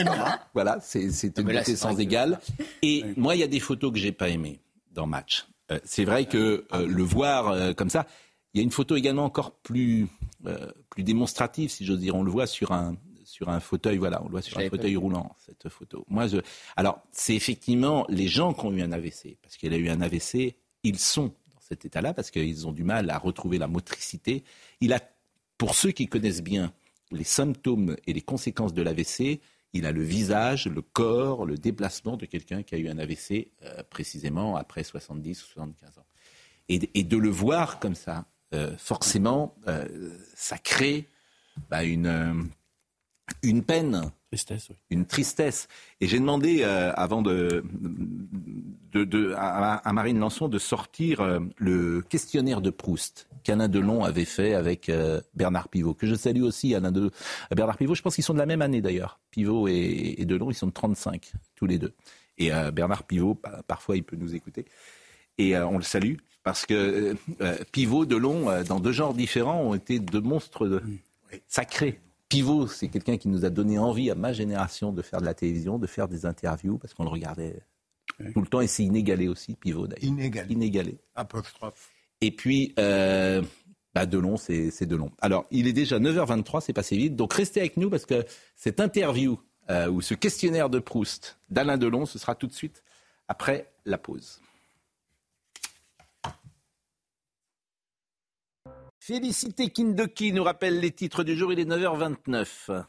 voilà, c'est une beauté sans égale. Et moi, il y a des photos que j'ai pas aimées dans Match. Euh, c'est vrai que euh, le voir comme ça, il y a une photo également encore plus, plus démonstrative, si j'ose dire. On le voit sur un, sur un fauteuil, voilà, on le voit sur un fauteuil roulant, cette photo. Moi, je... Alors, c'est effectivement les gens qui ont eu un AVC, parce qu'il a eu un AVC, ils sont dans cet état-là parce qu'ils ont du mal à retrouver la motricité. Il a, pour ceux qui connaissent bien les symptômes et les conséquences de l'AVC, il a le visage, le corps, le déplacement de quelqu'un qui a eu un AVC euh, précisément après 70 ou 75 ans. Et, de le voir comme ça, euh, forcément, euh, ça crée bah, une, une peine. Tristesse, oui. Une tristesse. Et j'ai demandé, avant de, de, à, Marine Lançon de sortir le questionnaire de Proust qu'Alain Delon avait fait avec Bernard Pivot, que je salue aussi, Alain de, Bernard Pivot. Je pense qu'ils sont de la même année d'ailleurs. Pivot et, et Delon, ils sont de 35, tous les deux. Et Bernard Pivot, parfois, il peut nous écouter. Et on le salue. Parce que euh, euh, Pivot, Delon, euh, dans deux genres différents, ont été deux monstres de... sacrés. Pivot, c'est quelqu'un qui nous a donné envie à ma génération de faire de la télévision, de faire des interviews, parce qu'on le regardait tout le temps, et c'est inégalé aussi, Pivot d'ailleurs. Inégalé. Inégalé. Apostrophe. Et puis, euh, bah Delon, c'est Delon. Alors, il est déjà 9h23, c'est passé vite, donc restez avec nous, parce que cette interview, ou ce questionnaire de Proust d'Alain Delon, ce sera tout de suite après la pause. Félicité Kindoki nous rappelle les titres du jour, il est 9h29.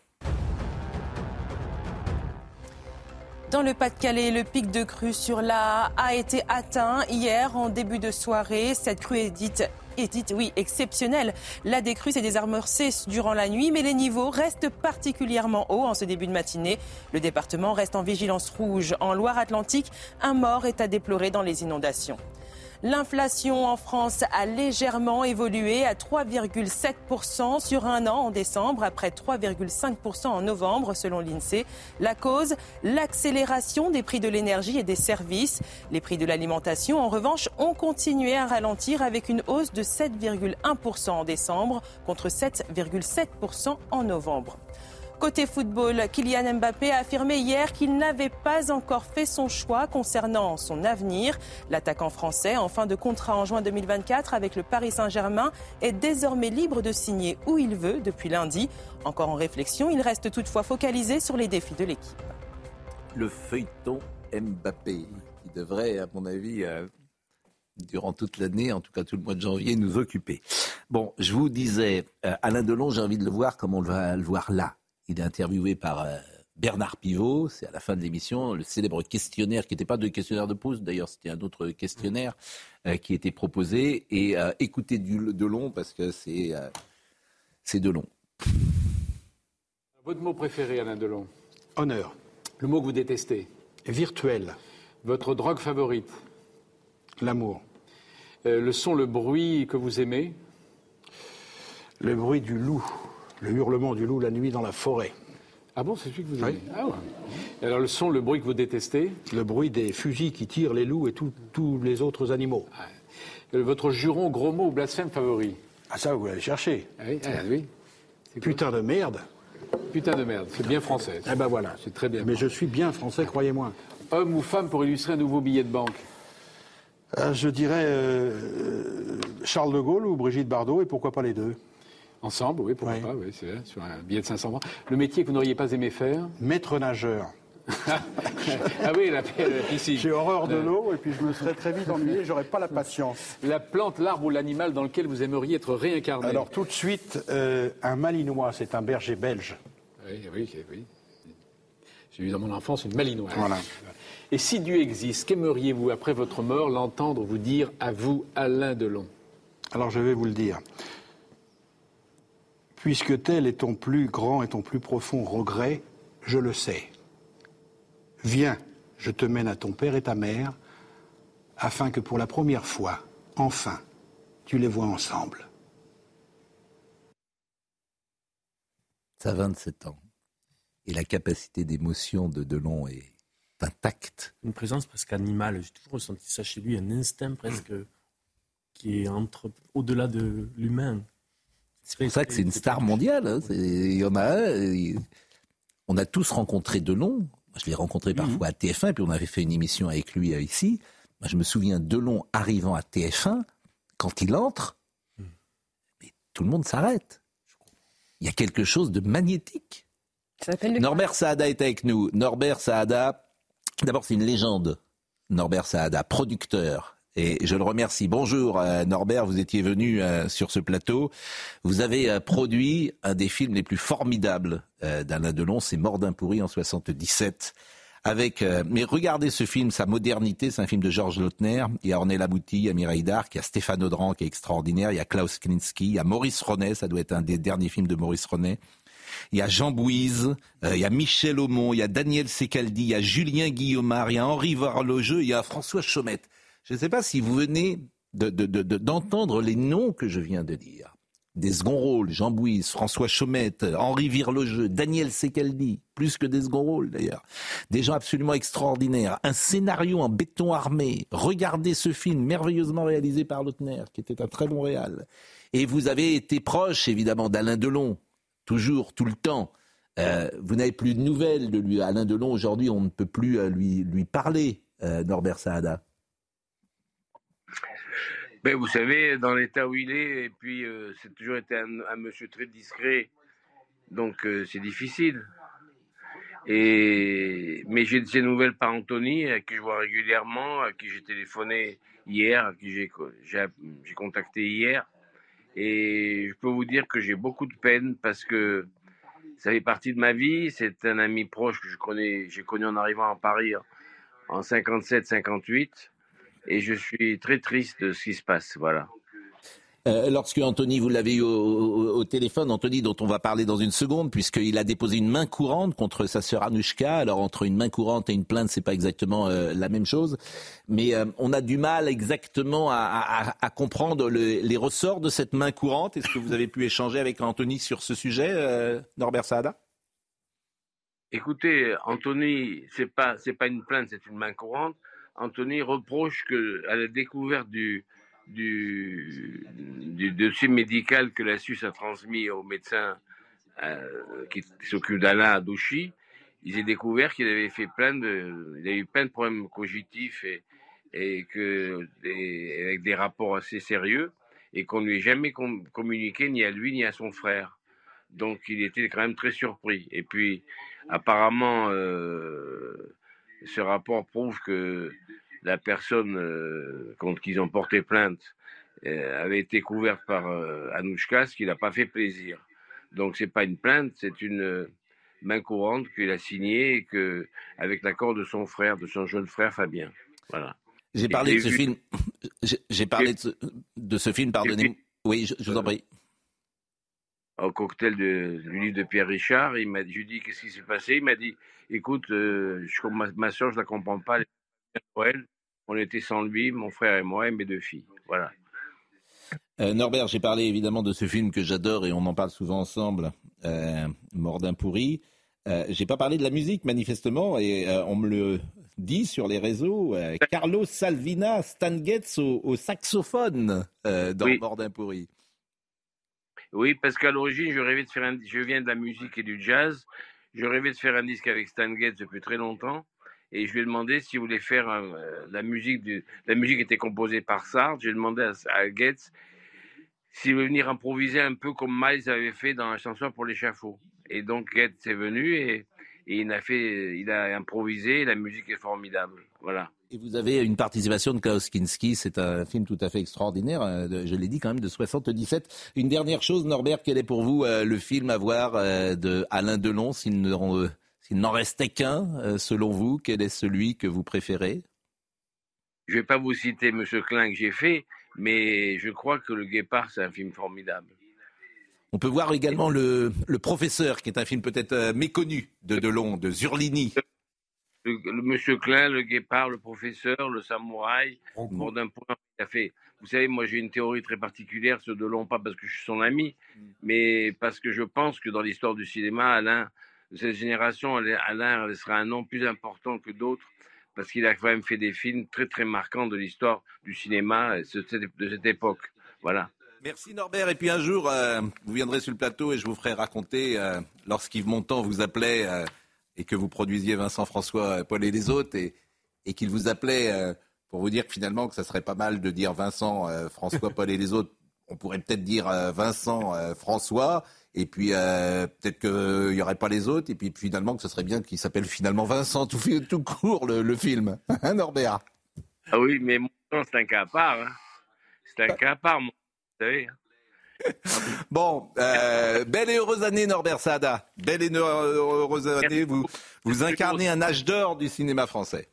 Dans le Pas-de-Calais, le pic de crue sur la a été atteint hier en début de soirée. Cette crue est dite, exceptionnelle. La décrue s'est désamorcée durant la nuit, mais les niveaux restent particulièrement hauts en ce début de matinée. Le département reste en vigilance rouge. En Loire-Atlantique, un mort est à déplorer dans les inondations. L'inflation en France a légèrement évolué à 3,7% sur un an en décembre, après 3,5% en novembre, selon l'INSEE. La cause, l'accélération des prix de l'énergie et des services. Les prix de l'alimentation, en revanche, ont continué à ralentir avec une hausse de 7,1% en décembre contre 7,7% en novembre. Côté football, Kylian Mbappé a affirmé hier qu'il n'avait pas encore fait son choix concernant son avenir. L'attaquant français, en fin de contrat en juin 2024 avec le Paris Saint-Germain, est désormais libre de signer où il veut depuis lundi. Encore en réflexion, il reste toutefois focalisé sur les défis de l'équipe. Le feuilleton Mbappé, qui devrait, à mon avis, euh, durant toute l'année, en tout cas tout le mois de janvier, nous occuper. Bon, je vous disais, euh, Alain Delon, j'ai envie de le voir comme on va le voir là. Il est interviewé par euh, Bernard Pivot. C'est à la fin de l'émission le célèbre questionnaire qui n'était pas de questionnaire de pause. D'ailleurs, c'était un autre questionnaire euh, qui était proposé. Et euh, écoutez du, de long parce que c'est c'est de long. Votre mot préféré, Alain Delon? Honneur. Le mot que vous détestez? Virtuel. Votre drogue favorite? L'amour. le son, le bruit que vous aimez? Le bruit du loup le hurlement du loup la nuit dans la forêt. Ah bon, c'est celui que vous aimez ah Alors le son, le bruit que vous détestez Le bruit des fusils qui tirent les loups et tous les autres animaux. Ah. Votre juron, gros mot ou blasphème favori Ah ça, vous allez chercher. Ah oui, ah, oui. Putain de merde. Putain de merde, c'est bien français. Eh ben voilà. C'est très bien. Mais je suis bien français, croyez-moi. Homme ou femme pour illustrer un nouveau billet de banque euh, Je dirais euh, Charles de Gaulle ou Brigitte Bardot, et pourquoi pas les deux Ensemble, oui, pourquoi pas, oui, c'est sur un billet de 500 francs. Le métier que vous n'auriez pas aimé faire Maître nageur. ah oui, la, piscine. J'ai horreur de l'eau et puis je me serais très vite ennuyé, j'aurais pas la patience. La plante, l'arbre ou l'animal dans lequel vous aimeriez être réincarné Alors tout de suite, euh, un malinois, c'est un berger belge. Oui, oui, oui. J'ai eu dans mon enfance une malinoise. Voilà. Et si Dieu existe, qu'aimeriez-vous, après votre mort, l'entendre vous dire à vous, Alain Delon? Alors je vais vous le dire puisque tel est ton plus grand et ton plus profond regret, je le sais. Viens, je te mène à ton père et ta mère, afin que pour la première fois, enfin, tu les vois ensemble. Ça a 27 ans. Et la capacité d'émotion de Delon est intacte. Une présence presque animale. J'ai toujours ressenti ça chez lui, un instinct presque qui est entre, au-delà de l'humain. C'est pour ça que c'est une star mondiale. Hein. Il y en a On a tous rencontré Delon. Je l'ai rencontré mhm. parfois à TF1, et puis on avait fait une émission avec lui euh, ici. Moi, je me souviens Delon arrivant à TF1, quand il entre, mhm. tout le monde s'arrête. Il y a quelque chose de magnétique. Norbert Saada est avec nous. Norbert Saada, d'abord c'est une légende. Norbert Saada, producteur, et je le remercie. Bonjour euh, Norbert, vous étiez venu euh, sur ce plateau. Vous avez euh, produit un des films les plus formidables d'Alain Delon, c'est Mordin pourri en 77. Avec, mais regardez ce film, sa modernité, c'est un film de Georges Lautner. Il y a Ornella Mouti, il y a Mireille Darc, il y a Stéphane Audran qui est extraordinaire, il y a Klaus Kinski, il y a Maurice Ronet, ça doit être un des derniers films de Maurice Ronet. Il y a Jean Bouise, il y a Michel Aumont, il y a Daniel Secaldi, il y a Julien Guillaumard, il y a Henri Varlogeux, il y a François Chaumette. Je ne sais pas si vous venez d'entendre les noms que je viens de dire. Des second rôles, Jean Bouise, François Chaumette, Henri Virlogeux, Daniel Secaldi, plus que des second rôles d'ailleurs. Des gens absolument extraordinaires. Un scénario en béton armé. Regardez ce film merveilleusement réalisé par Lautner, qui était un très bon réal. Et vous avez été proche évidemment d'Alain Delon, toujours, tout le temps. Euh, vous n'avez plus de nouvelles de lui. Alain Delon, aujourd'hui, on ne peut plus euh, lui, lui parler, euh, Norbert Saada. Ben, vous savez, dans l'état où il est, et puis euh, c'est toujours été un, monsieur très discret, donc euh, c'est difficile. Et, mais j'ai de nouvelles par Anthony, à qui je vois régulièrement, à qui j'ai téléphoné hier, à qui j'ai contacté hier. Et je peux vous dire que j'ai beaucoup de peine parce que ça fait partie de ma vie. C'est un ami proche que j'ai connu en arrivant à Paris en 57-58 et je suis très triste de ce qui se passe. Voilà. Euh, lorsque Anthony, vous l'avez eu au, téléphone, Anthony, dont on va parler dans une seconde, puisqu'il a déposé une main courante contre sa sœur Anouchka. Alors entre une main courante et une plainte, c'est pas exactement euh, la même chose, mais euh, on a du mal exactement à, comprendre les ressorts de cette main courante. Est-ce que vous avez pu échanger avec Anthony sur ce sujet, Norbert Saada? Écoutez, Anthony, c'est pas c'est pas une plainte, c'est une main courante. Anthony reproche que, à la découverte du, du, dossier médical que la Suisse a transmis au médecin euh, qui, s'occupe d'Alain à Douchy, ils aient découvert qu'il avait fait plein de, il a eu plein de problèmes cognitifs et, et que, avec des rapports assez sérieux et qu'on lui ait jamais communiqué ni à lui ni à son frère. Donc il était quand même très surpris. Et puis apparemment, euh, ce rapport prouve que la personne euh, contre qui ils ont porté plainte euh, avait été couverte par euh, Anouchka, ce qui n'a pas fait plaisir. Donc c'est pas une plainte, c'est une main courante qu'il a signée et que, avec l'accord de son frère, de son jeune frère Fabien. Voilà. J'ai parlé de ce film. J'ai parlé de ce, film, pardonnez-moi. Oui, je, vous en prie. Au cocktail de, du livre de Pierre Richard, il m'a, je lui ai dit qu'est-ce qui s'est passé? Il m'a dit écoute, je, ma, ma soeur, je la comprends pas. Noël, on était sans lui, mon frère et moi, et mes deux filles. Voilà. Euh, Norbert, j'ai parlé évidemment de ce film que j'adore et on en parle souvent ensemble, euh, Mordin pourri. Euh, j'ai pas parlé de la musique manifestement et euh, on me le dit sur les réseaux. Carlos Salvina, Stan Getz au, saxophone dans Mordin pourri. Oui, parce qu'à l'origine, je rêvais de faire un... je viens de la musique et du jazz. Je rêvais de faire un disque avec Stan Getz depuis très longtemps et je lui ai demandé s'il voulait faire euh, la musique. Du, la musique était composée par Sartre. J'ai demandé à, à Getz s'il voulait venir improviser un peu comme Miles avait fait dans la chanson pour l'échafaud. Et donc Getz est venu et, il a fait, il a improvisé. La musique est formidable. Voilà. Et vous avez une participation de Klaus Kinski, c'est un film tout à fait extraordinaire, euh, je l'ai dit quand même, de 77. Une dernière chose, Norbert, quel est pour vous euh, le film à voir de Alain Delon, s'il ne s'il n'en restait qu'un, euh, selon vous, quel est celui que vous préférez? Je ne vais pas vous citer M. Klein que j'ai fait, mais je crois que Le Guépard, c'est un film formidable. On peut voir également le, Professeur, qui est un film peut-être euh, méconnu de Delon, de Zurlini. Le, Monsieur Klein, Le Guépard, Le Professeur, Le Samouraï, d'un point, a fait. Vous savez, moi j'ai une théorie très particulière sur Delon, pas parce que je suis son ami, mm. mais parce que je pense que dans l'histoire du cinéma, Alain cette génération, Alain sera un nom plus important que d'autres parce qu'il a quand même fait des films très très marquants de l'histoire du cinéma de cette époque. Voilà. Merci Norbert. Et puis un jour, euh, vous viendrez sur le plateau et je vous ferai raconter euh, lorsqu'Yves Montand vous appelait euh, et que vous produisiez Vincent François, Paul et les autres et, et qu'il vous appelait pour vous dire finalement que ça serait pas mal de dire Vincent, François, Paul et les autres. On pourrait peut-être dire Vincent, François et puis euh, peut-être qu'il n'y aurait pas les autres, et puis finalement que ce serait bien qu'il s'appelle finalement Vincent tout, tout court le, film, hein Norbert? Ah oui, mais c'est un cas à part. Hein. C'est un bah. cas à part, vous savez. Bon, euh, belle et heureuse année Norbert Sada. Belle et heureuse année. Vous, vous incarnez un âge d'or du cinéma français.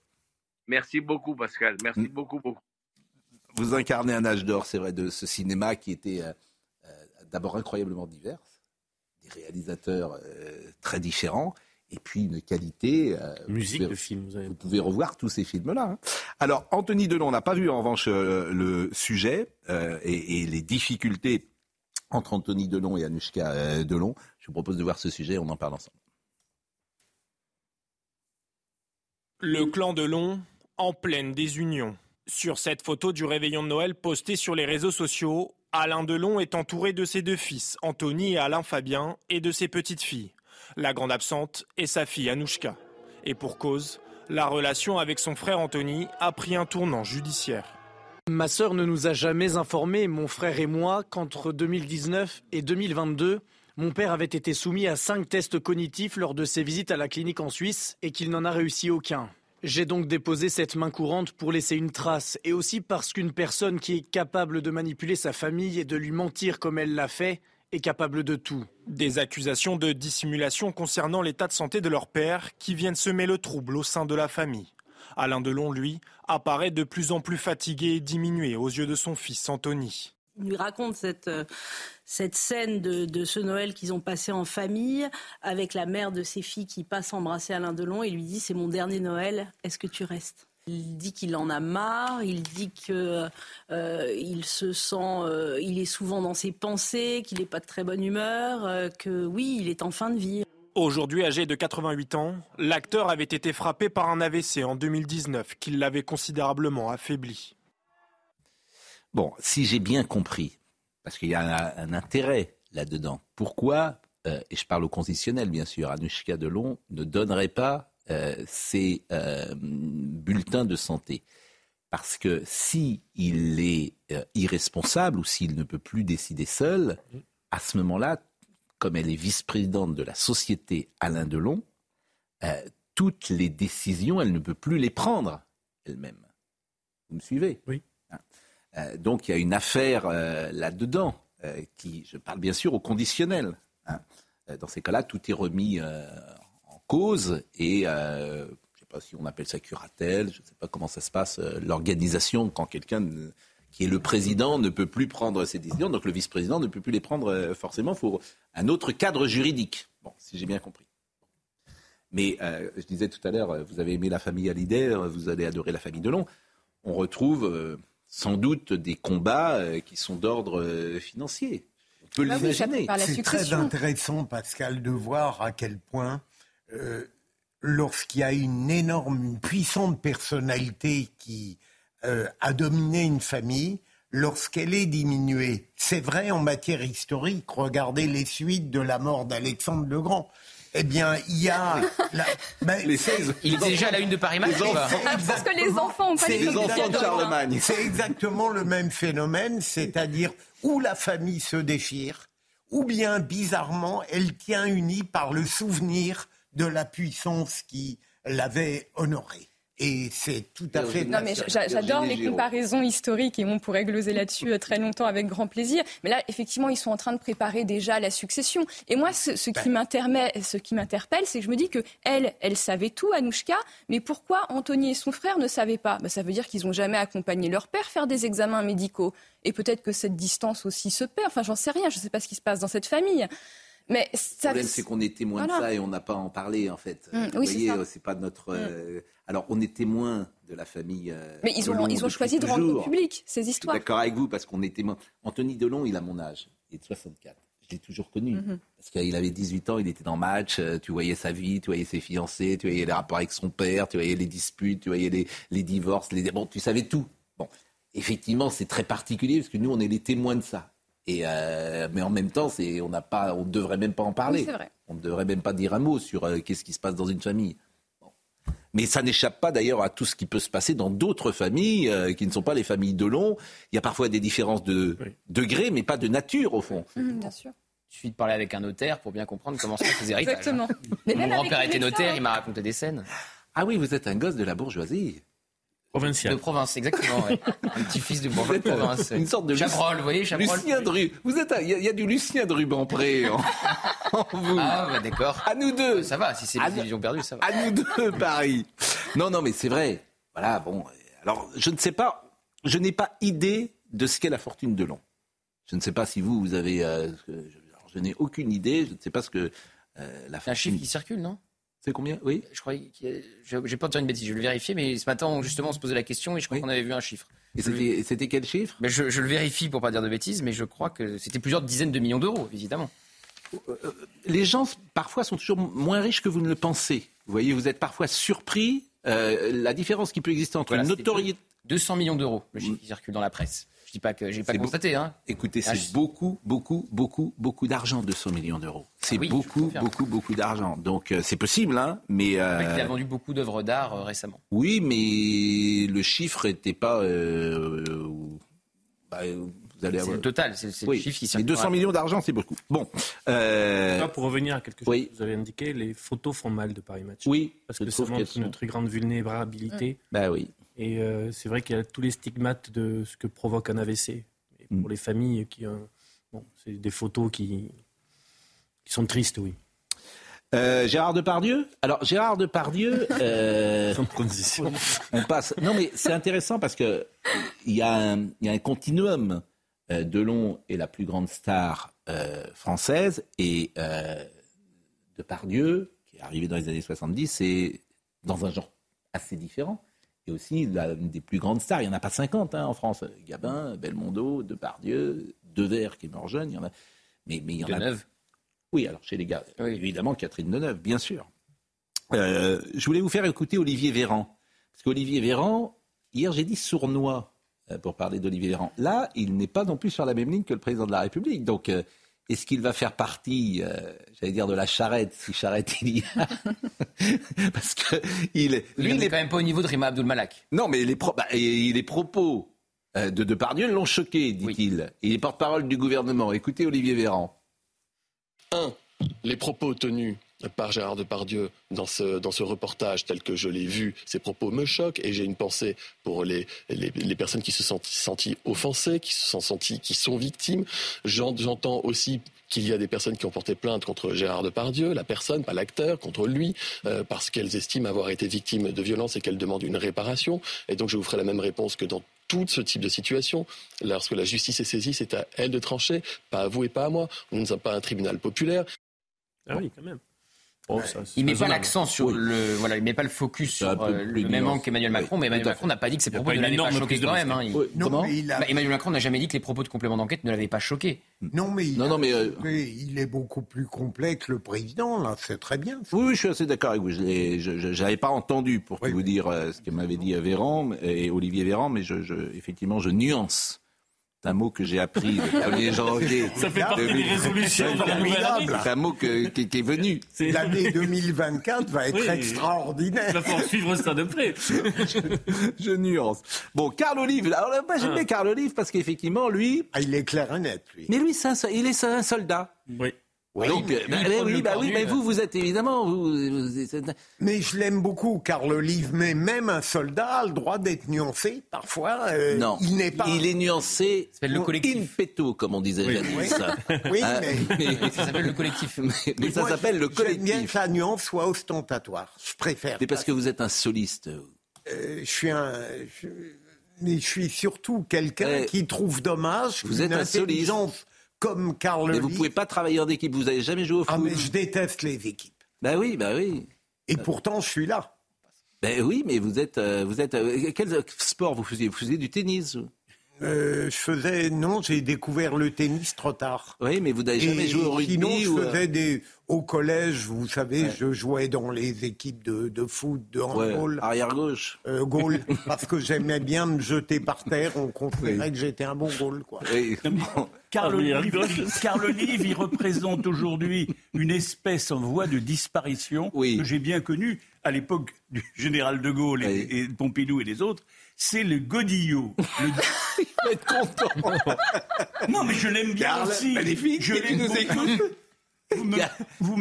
Merci beaucoup Pascal. Merci beaucoup, beaucoup. Vous incarnez un âge d'or, c'est vrai, de ce cinéma qui était euh, euh, d'abord incroyablement divers, des réalisateurs très différents et puis une qualité. Euh, Musique de film. Vous, pouvez revoir tous ces films-là. Hein. Alors, Anthony Delon n'a pas vu en revanche euh, le sujet euh, et, les difficultés entre Anthony Delon et Anushka Delon. Je vous propose de voir ce sujet, on en parle ensemble. Le clan Delon en pleine désunion. Sur cette photo du réveillon de Noël postée sur les réseaux sociaux, Alain Delon est entouré de ses deux fils, Anthony et Alain Fabien, et de ses petites filles. La grande absente est sa fille Anouchka. Et pour cause, la relation avec son frère Anthony a pris un tournant judiciaire. Ma sœur ne nous a jamais informé, mon frère et moi, qu'entre 2019 et 2022, mon père avait été soumis à cinq tests cognitifs lors de ses visites à la clinique en Suisse et qu'il n'en a réussi aucun. J'ai donc déposé cette main courante pour laisser une trace et aussi parce qu'une personne qui est capable de manipuler sa famille et de lui mentir comme elle l'a fait est capable de tout. Des accusations de dissimulation concernant l'état de santé de leur père qui viennent semer le trouble au sein de la famille. Alain Delon, lui, apparaît de plus en plus fatigué et diminué aux yeux de son fils Anthony. Il lui raconte cette, euh, cette scène de, de ce Noël qu'ils ont passé en famille avec la mère de ses filles qui passe embrasser Alain Delon et lui dit c'est mon dernier Noël, est-ce que tu restes? Il dit qu'il en a marre, il dit que euh, se sent, euh, il est souvent dans ses pensées, qu'il n'est pas de très bonne humeur, euh, que oui, il est en fin de vie. Aujourd'hui âgé de 88 ans, l'acteur avait été frappé par un AVC en 2019 qui l'avait considérablement affaibli. Bon, si j'ai bien compris, parce qu'il y a un, intérêt là-dedans, pourquoi, et je parle au conditionnel bien sûr, Anushka Delon ne donnerait pas euh, euh, bulletins de santé? Parce que s'il est euh, irresponsable ou s'il ne peut plus décider seul, à ce moment-là, comme elle est vice-présidente de la société Alain Delon, toutes les décisions, elle ne peut plus les prendre elle-même. Vous me suivez? Oui. Hein donc il y a une affaire là-dedans, qui, je parle bien sûr au conditionnel. Hein. Dans ces cas-là, tout est remis cause et euh, je ne sais pas si on appelle ça curatelle, je ne sais pas comment ça se passe, euh, l'organisation quand quelqu'un qui est le président ne peut plus prendre ses décisions, donc le vice-président ne peut plus les prendre euh, forcément, faut un autre cadre juridique. Bon, si j'ai bien compris. Mais je disais tout à l'heure, vous avez aimé la famille Hallyday, vous allez adorer la famille Delon. On retrouve sans doute des combats qui sont d'ordre financier. On peut bah l'imaginer. C'est très intéressant, Pascal, de voir à quel point euh, lorsqu'il y a une énorme, une puissante personnalité qui euh, a dominé une famille, lorsqu'elle est diminuée, c'est vrai en matière historique, regardez les suites de la mort d'Alexandre le Grand. Eh bien, il y a. Ben, il est déjà à la une de Paris Match. Ah, parce que les enfants ont pas les enfants de Charlemagne. C'est exactement le même phénomène, c'est-à-dire où la famille se déchire, ou bien bizarrement, elle tient unie par le souvenir de la puissance qui l'avait honoré. Et c'est tout à fait. Non, mais j'adore les comparaisons historiques et on pourrait gloser là-dessus euh, très longtemps avec grand plaisir. Mais là, effectivement, ils sont en train de préparer déjà la succession. Et moi, ce, ce qui m'interpelle, c'est que je me dis que elle, elle savait tout, Anouchka, mais pourquoi Anthony et son frère ne savaient pas? Ben, Ça veut dire qu'ils n'ont jamais accompagné leur père faire des examens médicaux. Et peut-être que cette distance aussi se perd. Enfin, j'en sais rien. Je ne sais pas ce qui se passe dans cette famille. Mais Le problème, c'est qu'on est témoin de ça et on n'a pas à en parler, en fait. Mmh, Vous voyez, c'est pas notre. Mmh. Euh, alors, on est témoin de la famille. Euh, mais ils ont, ils ont choisi de rendre public ces histoires. D'accord avec vous, parce qu'on est témoin. Anthony Delon, il a mon âge. Il est de 64. Je l'ai toujours connu. Mmh. Parce qu'il avait 18 ans, il était dans match, euh, tu voyais sa vie, tu voyais ses fiancés, tu voyais les rapports avec son père, tu voyais les disputes, tu voyais les, les divorces, les... Bon, tu savais tout. Bon, effectivement, c'est très particulier, parce que nous, on est les témoins de ça. Euh, mais en même temps, on n'a pas, on ne devrait même pas en parler. on ne devrait même pas dire un mot sur euh, qu'est-ce qui se passe dans une famille. Mais ça n'échappe pas d'ailleurs à tout ce qui peut se passer dans d'autres familles euh, qui ne sont pas les familles de long. Il y a parfois des différences de degré, mais pas de nature au fond. Mmh, bien sûr. Il suffit de parler avec un notaire pour bien comprendre comment se passent les héritages. Exactement. Mon grand-père était notaire, il m'a raconté des scènes. Ah oui, vous êtes un gosse de la bourgeoisie. Provincial. De province, exactement. Ouais. un petit-fils de bourgeois de province. Une sorte de Chabrol, vous voyez, Chabrol. Lucien Dru. Vous êtes, il y, a du Lucien de Rubempré en, en vous. Ah, bah, d'accord. À nous deux. Ça va, si c'est les illusions perdues, ça va. À nous deux, Paris. Non, non, mais c'est vrai. Voilà, bon. Alors, je ne sais pas, je n'ai pas idée de ce qu'est la fortune de Long. Je ne sais pas si vous, vous avez. Euh, je, n'ai aucune idée. Je ne sais pas ce que euh, la fortune. un chiffre qui circule, non? C'est combien? Oui. Je crois J'ai pas de dire une bêtise, je vais le vérifier, mais ce matin, justement, on se posait la question et je crois qu'on avait vu un chiffre. Et c'était quel chiffre? Ben je, le vérifie pour pas dire de bêtises, mais je crois que c'était plusieurs dizaines de millions d'euros, évidemment. Euh, les gens, parfois, sont toujours moins riches que vous ne le pensez. Vous voyez, vous êtes parfois surpris. la différence qui peut exister entre une notoriété. 200 millions d'euros, le chiffre qui circule dans la presse. Je dis pas que j'ai pas constaté. Hein. Écoutez, c'est ah, beaucoup, beaucoup, beaucoup, beaucoup d'argent, 200 millions d'euros. C'est ah beaucoup, beaucoup, beaucoup d'argent. Donc euh, c'est possible, hein, mais. Euh... Il a vendu beaucoup d'œuvres d'art euh, récemment. Oui, mais le chiffre n'était pas. Euh, bah, c'est le total, c'est le chiffre qui Mais 200 millions d'argent, c'est beaucoup. Bon. pour revenir à quelque chose que vous avez indiqué, les photos font mal de Paris Match. Oui. Parce que ça montre une très grande vulnérabilité. Bah oui. Et euh, c'est vrai qu'il y a tous les stigmates de ce que provoque un AVC. Et pour mm. les familles qui. Euh, bon, c'est des photos qui, qui sont tristes, oui. Euh, Gérard Depardieu? Alors, Gérard Depardieu. Euh. On passe. Non, mais c'est intéressant parce qu'il y, a un, y a un continuum. Delon est la plus grande star française et Depardieu, qui est arrivé dans les années 70, c'est dans un genre assez différent et aussi une des plus grandes stars. Il n'y en a pas 50 hein, en France. Gabin, Belmondo, Depardieu, Devers qui est mort jeune. Il y en a... Mais, mais il y en a. Oui, alors chez les gars, évidemment Catherine Deneuve, bien sûr. Euh, je voulais vous faire écouter Olivier Véran. Parce qu'Olivier Véran, hier j'ai dit sournois euh, pour parler d'Olivier Véran. Là, il n'est pas non plus sur la même ligne que le président de la République. Donc, euh, est-ce qu'il va faire partie, euh, j'allais dire, de la charrette, si charrette il y a Parce que il, lui, il n'est quand même pas au niveau de Rima Abdul Malak. Non, mais les, bah, les propos euh, de Depardieu l'ont choqué, dit-il. Il est porte-parole du gouvernement. Écoutez Olivier Véran. Un, les propos tenus par Gérard Depardieu dans ce, dans ce reportage tel que je l'ai vu. Ces propos me choquent et j'ai une pensée pour les, les, personnes qui se sont senties offensées, qui se sont senties, qui sont victimes. J'entends aussi qu'il y a des personnes qui ont porté plainte contre Gérard Depardieu, la personne, pas l'acteur, contre lui, euh, parce qu'elles estiment avoir été victimes de violences et qu'elles demandent une réparation. Et donc je vous ferai la même réponse que dans tout ce type de situation. Lorsque la justice est saisie, c'est à elle de trancher, pas à vous et pas à moi. Nous ne sommes pas un tribunal populaire. Ah oui, quand même. Oh, il met pas l'accent sur le, voilà, il met pas le focus sur euh, le même angle qu'Emmanuel Macron, mais Emmanuel Macron n'a pas dit que ses propos ne l'avaient pas choqué quand même. Hein. Bah, Emmanuel Macron n'a jamais dit que les propos de complément d'enquête ne l'avaient pas choqué. Non, mais, il, non, non, mais euh, il est beaucoup plus complet que le président, là, c'est très bien. Oui, je suis assez d'accord avec vous. Je n'avais pas entendu, pour vous dire, euh, ce que m'avait dit Véran et Olivier Véran, mais je, effectivement, je nuance. C'est un mot que j'ai appris le 1er janvier. Ça fait partie des résolutions C'est un mot qui, est venu. L'année 2024 va être extraordinaire. Il va falloir suivre ça de près. je, nuance. Bon, Carl Olive. Alors moi, j'aime ah. bien Carl Olive parce qu'effectivement, lui. Ah, il est clair et net, lui. Mais lui, il est un soldat. Oui. Oui, Donc, mais, oui, bah oui, mais vous, vous êtes évidemment. Vous, Mais je l'aime beaucoup, car le livre, mais même un soldat a le droit d'être nuancé. Parfois, euh, non, il n'est pas. Il est nuancé. Ça le collectif. In petto, comme on disait. Oui, oui. Ça. oui ah, mais... ça s'appelle le collectif. Mais, ça s'appelle le collectif. J'aime bien que la nuance soit ostentatoire. Je préfère. Mais parce que vous êtes un soliste. Euh, je suis un. Mais je suis surtout quelqu'un qui trouve dommage. Vous êtes un soliste comme Carl Mais vous pouvez pas travailler en équipe, vous n'avez jamais joué au foot. Ah mais je déteste les équipes. Ben oui, ben oui. Et pourtant, je suis là. Ben oui, mais vous êtes, euh, vous êtes. Euh, quel sport vous faisiez? Vous faisiez du tennis euh, je faisais non, j'ai découvert le tennis trop tard. Oui, mais vous n'avez jamais joué au rugby Sinon, je faisais des au collège, vous savez, je jouais dans les équipes de, de foot, de handball. arrière gauche. Euh, goal, parce que j'aimais bien me jeter par terre. On considérait que j'étais un bon goal, quoi. Oui. Car, le livre, car le livre, il représente aujourd'hui une espèce en voie de disparition que j'ai bien connue à l'époque du général de Gaulle et, de Pompidou et des autres c'est le godillot. Le... Il va être content. non, mais je l'aime bien aussi. Magnifique. Je l'aime nous écoute. Vous,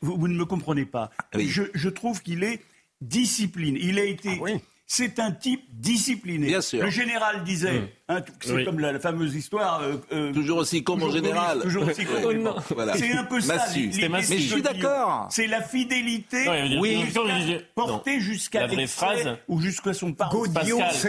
vous, ne me comprenez pas. Je, je trouve qu'il est discipline. Il a été, ah c'est un type discipliné. Bien sûr. Le général disait, Mmh. hein, c'est Oui. comme la, la fameuse histoire. euh, euh, Toujours aussi con, mon toujours général. Toujours aussi. Voilà. C'est un peu ça. Mais je suis d'accord. C'est la fidélité Non, oui, portée jusqu'à La vraie l'excès phrase- ou jusqu'à son parcours.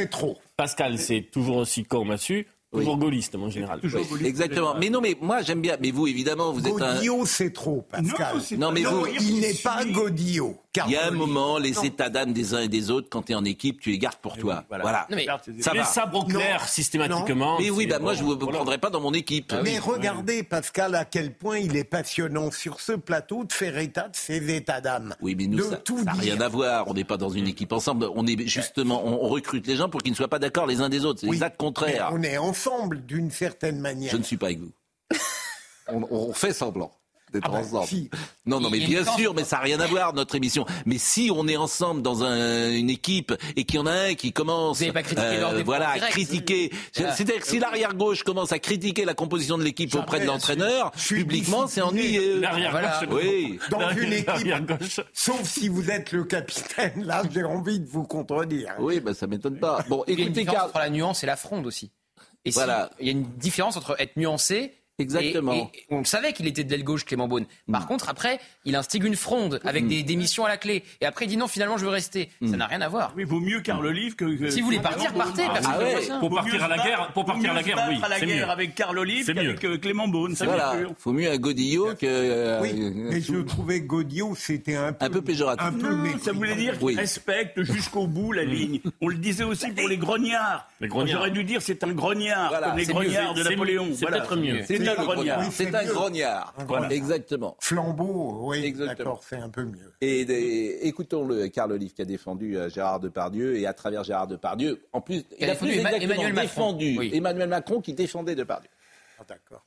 trop. Pascal, c'est toujours aussi con, Massu, toujours gaulliste, mon général. Oui, Exactement. Mais non, mais moi j'aime bien. Mais vous, évidemment, vous êtes un. Godillot, c'est trop, Pascal. Non, mais vous. il n'est pas Godillot. Il y a un moment, les états d'âme des uns et des autres, quand tu es en équipe, tu les gardes pour toi. Voilà. Non, mais ça les va. sabres au clair, systématiquement. Mais oui, bah, moi bon, je vous voilà. prendrai pas dans mon équipe. Mais regardez, Pascal, à quel point il est passionnant sur ce plateau de faire état de ses états d'âme. Oui, mais nous, De ça tout n'a rien à voir. On n'est pas dans une équipe ensemble. On est justement, on, on recrute les gens pour qu'ils ne soient pas d'accord les uns des autres. C'est Oui, exact contraire. mais on est ensemble d'une certaine manière. Je ne suis pas avec vous. on, on fait semblant d'être Ah bah, si. Non, non, mais bien sûr, mais ça n'a rien à voir, notre émission. Mais si on est ensemble dans un- une équipe et qu'il y en a un qui commence pas critiqué lors des voilà, à critiquer, Voilà. c'est-à-dire que si l'arrière-gauche commence à critiquer la composition de l'équipe auprès de l'entraîneur, publiquement, c'est ennuyeux. Voilà. Oui. Dans une équipe, sauf si vous êtes le capitaine, là, j'ai envie de vous contredire. Oui, bah, ça m'étonne pas. Bon, Il y a une écoutez, différence entre la nuance et la fronde aussi. Et si- Voilà. il y a une différence entre être nuancé. Exactement. Et, et on le savait qu'il était de l'aile gauche, Clément Beaune. Par contre, après, il instigue une fronde avec des démissions à la clé. Et après, il dit non, finalement, je veux rester. Ça n'a rien à voir. Oui, vaut mieux Carl Olive que. Si vous voulez partir, partez. Ah ouais. Pour partir à la guerre- pour partir à la guerre, oui, à la c'est guerre mieux. avec Carl Olive C'est qu'avec euh, Clément Beaune. ça, Voilà, faut mieux un godillot que. euh, Oui, mais je trouvais que Godillot, c'était un peu, Un peu péjoratif. un peu Non, mécru. ça voulait dire qu'il Oui. respecte jusqu'au bout la ligne. On le disait aussi pour les grognards. Les grognards. J'aurais dû dire c'est un grognard, Voilà, comme les grognards de c'est Napoléon. mieux, c'est Voilà. peut-être mieux. C'est un grognard. Oui, C'est c'est un mieux. grognard. Voilà. Exactement. Flambeau, oui, Exactement. d'accord, c'est un peu mieux. Et, et- écoutons-le, Carl Olive qui a défendu euh, Gérard Depardieu et à travers Gérard Depardieu, en plus, il a a, défendu plus Emma- exactement Emmanuel Macron. défendu Oui. Emmanuel Macron qui défendait Depardieu. Ah, d'accord.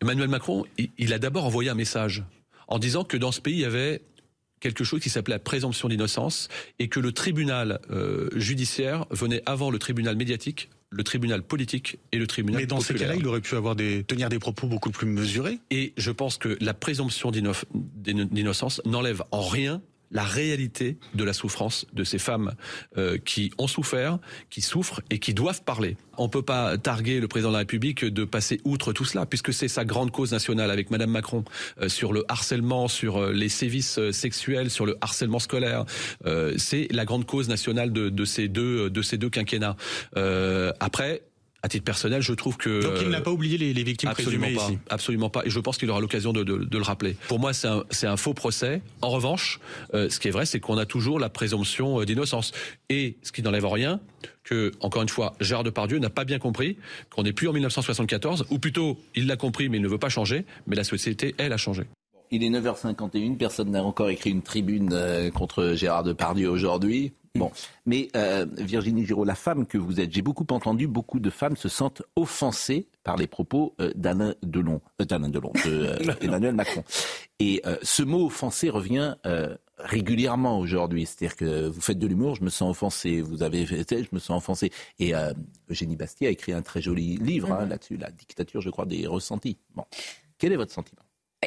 Emmanuel Macron, il- il a d'abord envoyé un message en disant que dans ce pays, il y avait quelque chose qui s'appelait la présomption d'innocence et que le tribunal euh, judiciaire venait avant le tribunal médiatique, le tribunal politique et le tribunal Mais dans ces cas-là, il aurait pu avoir des, tenir des propos beaucoup plus mesurés. Et je pense que la présomption d'inno- d'inno- d'innocence n'enlève en rien la réalité de la souffrance de ces femmes euh, qui ont souffert, qui souffrent et qui doivent parler. On peut pas targuer le président de la République de passer outre tout cela, puisque c'est sa grande cause nationale avec Madame Macron euh, sur le harcèlement, sur euh, les sévices euh, sexuels, sur le harcèlement scolaire. Euh, c'est la grande cause nationale de, de ces deux de ces deux quinquennats. Euh, après. À titre personnel, je trouve que Donc il n'a pas oublié les, les victimes Absolument présumées pas, ici. absolument pas. Et je pense qu'il aura l'occasion de, de- de le rappeler. Pour moi, c'est un, faux procès. En revanche, euh, ce qui est vrai, c'est qu'on a toujours la présomption euh, d'innocence. Et ce qui n'enlève en rien que, encore une fois, Gérard Depardieu n'a pas bien compris qu'on n'est plus en 1974, ou plutôt, il l'a compris, mais il ne veut pas changer. Mais la société, elle, a changé. Il est 9h51, personne n'a encore écrit une tribune euh, contre Gérard Depardieu aujourd'hui. Bon, mais euh, Virginie Giraud, la femme que vous êtes, j'ai beaucoup entendu, beaucoup de femmes se sentent offensées par les propos euh, d'Alain Delon, euh, d'Alain Delon, de euh, Emmanuel Macron. Et euh, ce mot offensé revient euh, régulièrement aujourd'hui. C'est-à-dire que vous faites de l'humour, je me sens offensé. Vous avez fait, je me sens offensé. Et euh, Eugénie Bastier a écrit un très joli livre hein, là-dessus, la dictature, je crois, des ressentis. Bon, quel est votre sentiment?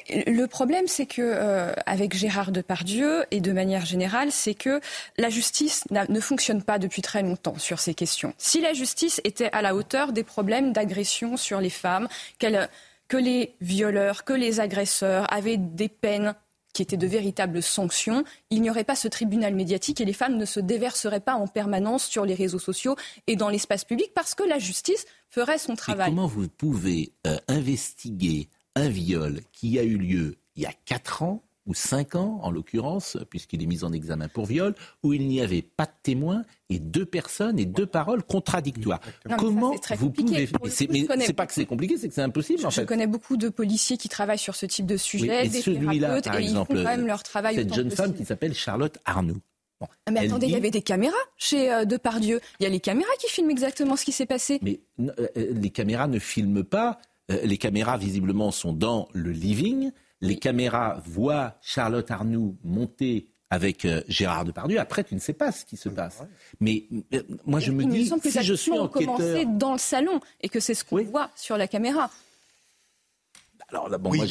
Le problème, c'est que euh, avec Gérard Depardieu et de manière générale, c'est que la justice ne fonctionne pas depuis très longtemps sur ces questions. Si la justice était à la hauteur des problèmes d'agression sur les femmes, qu'elle- que les violeurs, que les agresseurs avaient des peines qui étaient de véritables sanctions, il n'y aurait pas ce tribunal médiatique et les femmes ne se déverseraient pas en permanence sur les réseaux sociaux et dans l'espace public parce que la justice ferait son travail. comment vous pouvez euh, investiguer un viol qui a eu lieu il y a 4 ans ou 5 ans, en l'occurrence, puisqu'il est mis en examen pour viol, où il n'y avait pas de témoins et deux personnes et deux paroles contradictoires. Non, mais ça, Comment très vous pouvez c'est- je connais pas que c'est compliqué, c'est que c'est impossible en Je fait. connais beaucoup de policiers qui travaillent sur ce type de Oui, sujet, et des celui-là, thérapeutes, par et exemple, ils font quand même leur travail cette jeune femme qui s'appelle Charlotte Arnoux. Bon, Ah, Mais attendez, il y avait des caméras chez euh, Depardieu. Il y a les caméras qui filment exactement ce qui s'est passé. Mais euh, euh, les caméras ne filment pas. Euh, les caméras, visiblement, sont dans le living. Les caméras voient Charlotte Arnoux monter avec euh, Gérard Depardieu. Après, tu ne sais pas ce qui se passe. Mais euh, moi, je me il dis, que si je suis ont commencé enquêteur... dans le salon et que c'est ce qu'on voit sur la caméra. Alors là, bon, moi,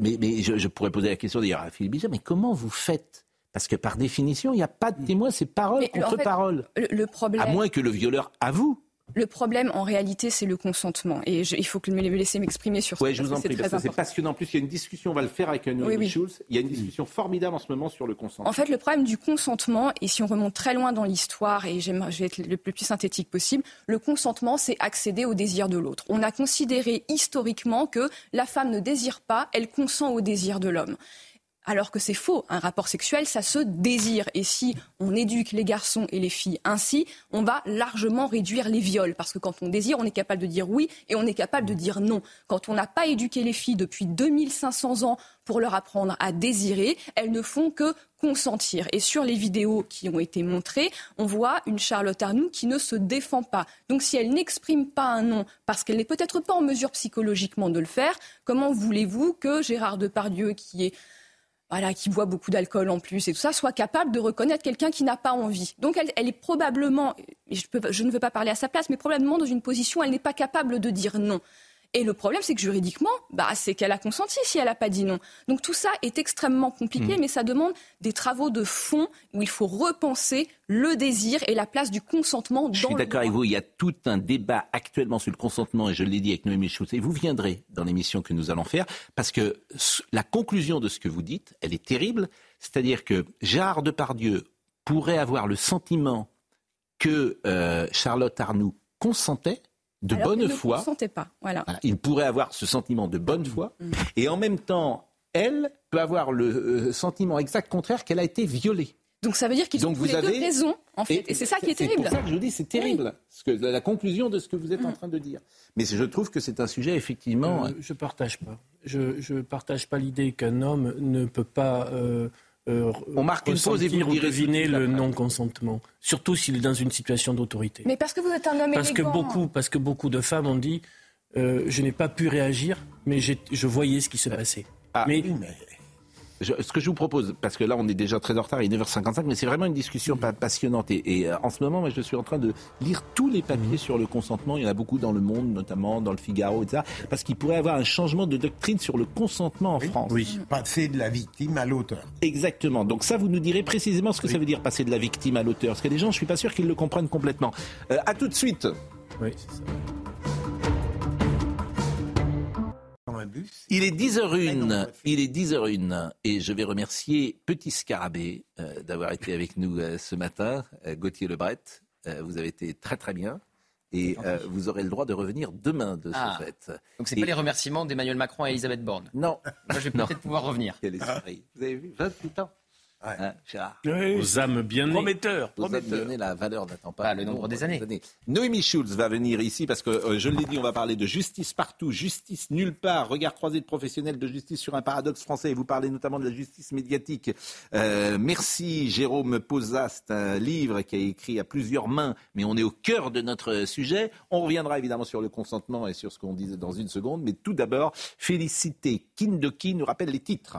mais, mais je, je pourrais poser la question d'ailleurs à Philippe Bizet, mais comment vous faites? Parce que par définition, il n'y a pas de témoin, c'est parole contre parole. Le, problème... À moins que le violeur avoue. Le problème, en réalité, c'est le consentement. Et il faut que me laisser m'exprimer sur ça. Oui, je vous en prie, parce que c'est passionnant. En plus, il y a une discussion, on va le faire avec Noémie Schulz. Il y a une discussion formidable en ce moment sur le consentement. En fait, le problème du consentement, et si on remonte très loin dans l'histoire, et je vais être le plus synthétique possible, le consentement, c'est accéder au désir de l'autre. On a considéré historiquement que la femme ne désire pas, elle consent au désir de l'homme alors que c'est faux. Un rapport sexuel, ça se désire. Et si on éduque les garçons et les filles ainsi, on va largement réduire les viols. Parce que quand on désire, on est capable de dire oui et on est capable de dire non. Quand on n'a pas éduqué les filles depuis 2500 ans pour leur apprendre à désirer, elles ne font que consentir. Et sur les vidéos qui ont été montrées, on voit une Charlotte Arnoux qui ne se défend pas. Donc si elle n'exprime pas un non parce qu'elle n'est peut-être pas en mesure psychologiquement de le faire, comment voulez-vous que Gérard Depardieu, qui est voilà, qui boit beaucoup d'alcool en plus et tout ça, soit capable de reconnaître quelqu'un qui n'a pas envie. Donc elle, est probablement, je, je, ne veux pas parler à sa place, mais probablement dans une position elle n'est pas capable de dire non. Et le problème, c'est que juridiquement, bah, c'est qu'elle a consenti si elle n'a pas dit non. Donc tout ça est extrêmement compliqué, mmh. mais ça demande des travaux de fond où il faut repenser le désir et la place du consentement dans Je suis d'accord avec vous, il y a tout un débat actuellement sur le consentement, et je l'ai dit avec Noémie Schultz, et vous viendrez dans l'émission que nous allons faire, parce que la conclusion de ce que vous dites, elle est terrible, c'est-à-dire que Gérard Depardieu pourrait avoir le sentiment que euh, Charlotte Arnoux consentait, de bonne foi. Ne pas. Voilà. Il pourrait avoir ce sentiment de bonne foi mm. et en même temps, elle peut avoir le euh, sentiment exact contraire qu'elle a été violée. Donc ça veut dire qu'ils ont tous les deux raison, en fait. Et, c'est ça qui est, terrible. C'est pour ça que je dis c'est terrible. que la conclusion de ce que vous êtes en mm. train de dire. Mais je trouve que c'est un sujet effectivement. Euh, je partage pas. Je ne partage pas l'idée qu'un homme ne peut pas euh, euh, on marque une pause et vous deviner le non-consentement, surtout s'il est dans une situation d'autorité. Mais parce que vous êtes un homme parce élégant. Que beaucoup, parce que beaucoup de femmes ont dit euh, je n'ai pas pu réagir, mais je voyais ce qui se passait. Ah, mais ce que je vous propose, parce que là on est déjà très en retard, il est 9h55, mais c'est vraiment une discussion passionnante. Et, euh, en ce moment, moi, je suis en train de lire tous les papiers mhm. sur le consentement. Il y en a beaucoup dans le monde, notamment dans le Figaro, etc. Parce qu'il pourrait y avoir un changement de doctrine sur le consentement en France. Oui, passer de la victime à l'auteur. Exactement. Donc ça, vous nous direz précisément ce que ça veut dire passer de la victime à l'auteur. Parce que les gens, je suis pas sûr qu'ils le comprennent complètement. Euh, à tout de suite. Oui, c'est ça. Il est 10h01. Il est 10h01 et je vais remercier Petit Scarabée euh, d'avoir été avec nous euh, ce matin. Euh, Gauthier Lebret, vous avez été très très bien. Et vous aurez le droit de revenir demain de ce ah. fait. Donc c'est pas les remerciements d'Emmanuel Macron et Elisabeth Borne. Non. Moi je vais peut-être pouvoir revenir. Quel esprit. Vous avez vu 28 ans Ouais. Hein, Aux âmes bien nées. Prometteur. la valeur n'attend pas. Ah, le nombre des années. Noémie Schulz va venir ici parce que, euh, je l'ai dit, on va parler de justice partout, justice nulle part, regard croisé de professionnels de justice sur un paradoxe français. Et vous parlez notamment de la justice médiatique. Euh, merci Jérôme Posa, c'est un livre qui a écrit à plusieurs mains, mais on est au cœur de notre sujet. On reviendra évidemment sur le consentement et sur ce qu'on disait dans une seconde. Mais tout d'abord, Félicité Kindoki nous rappelle les titres.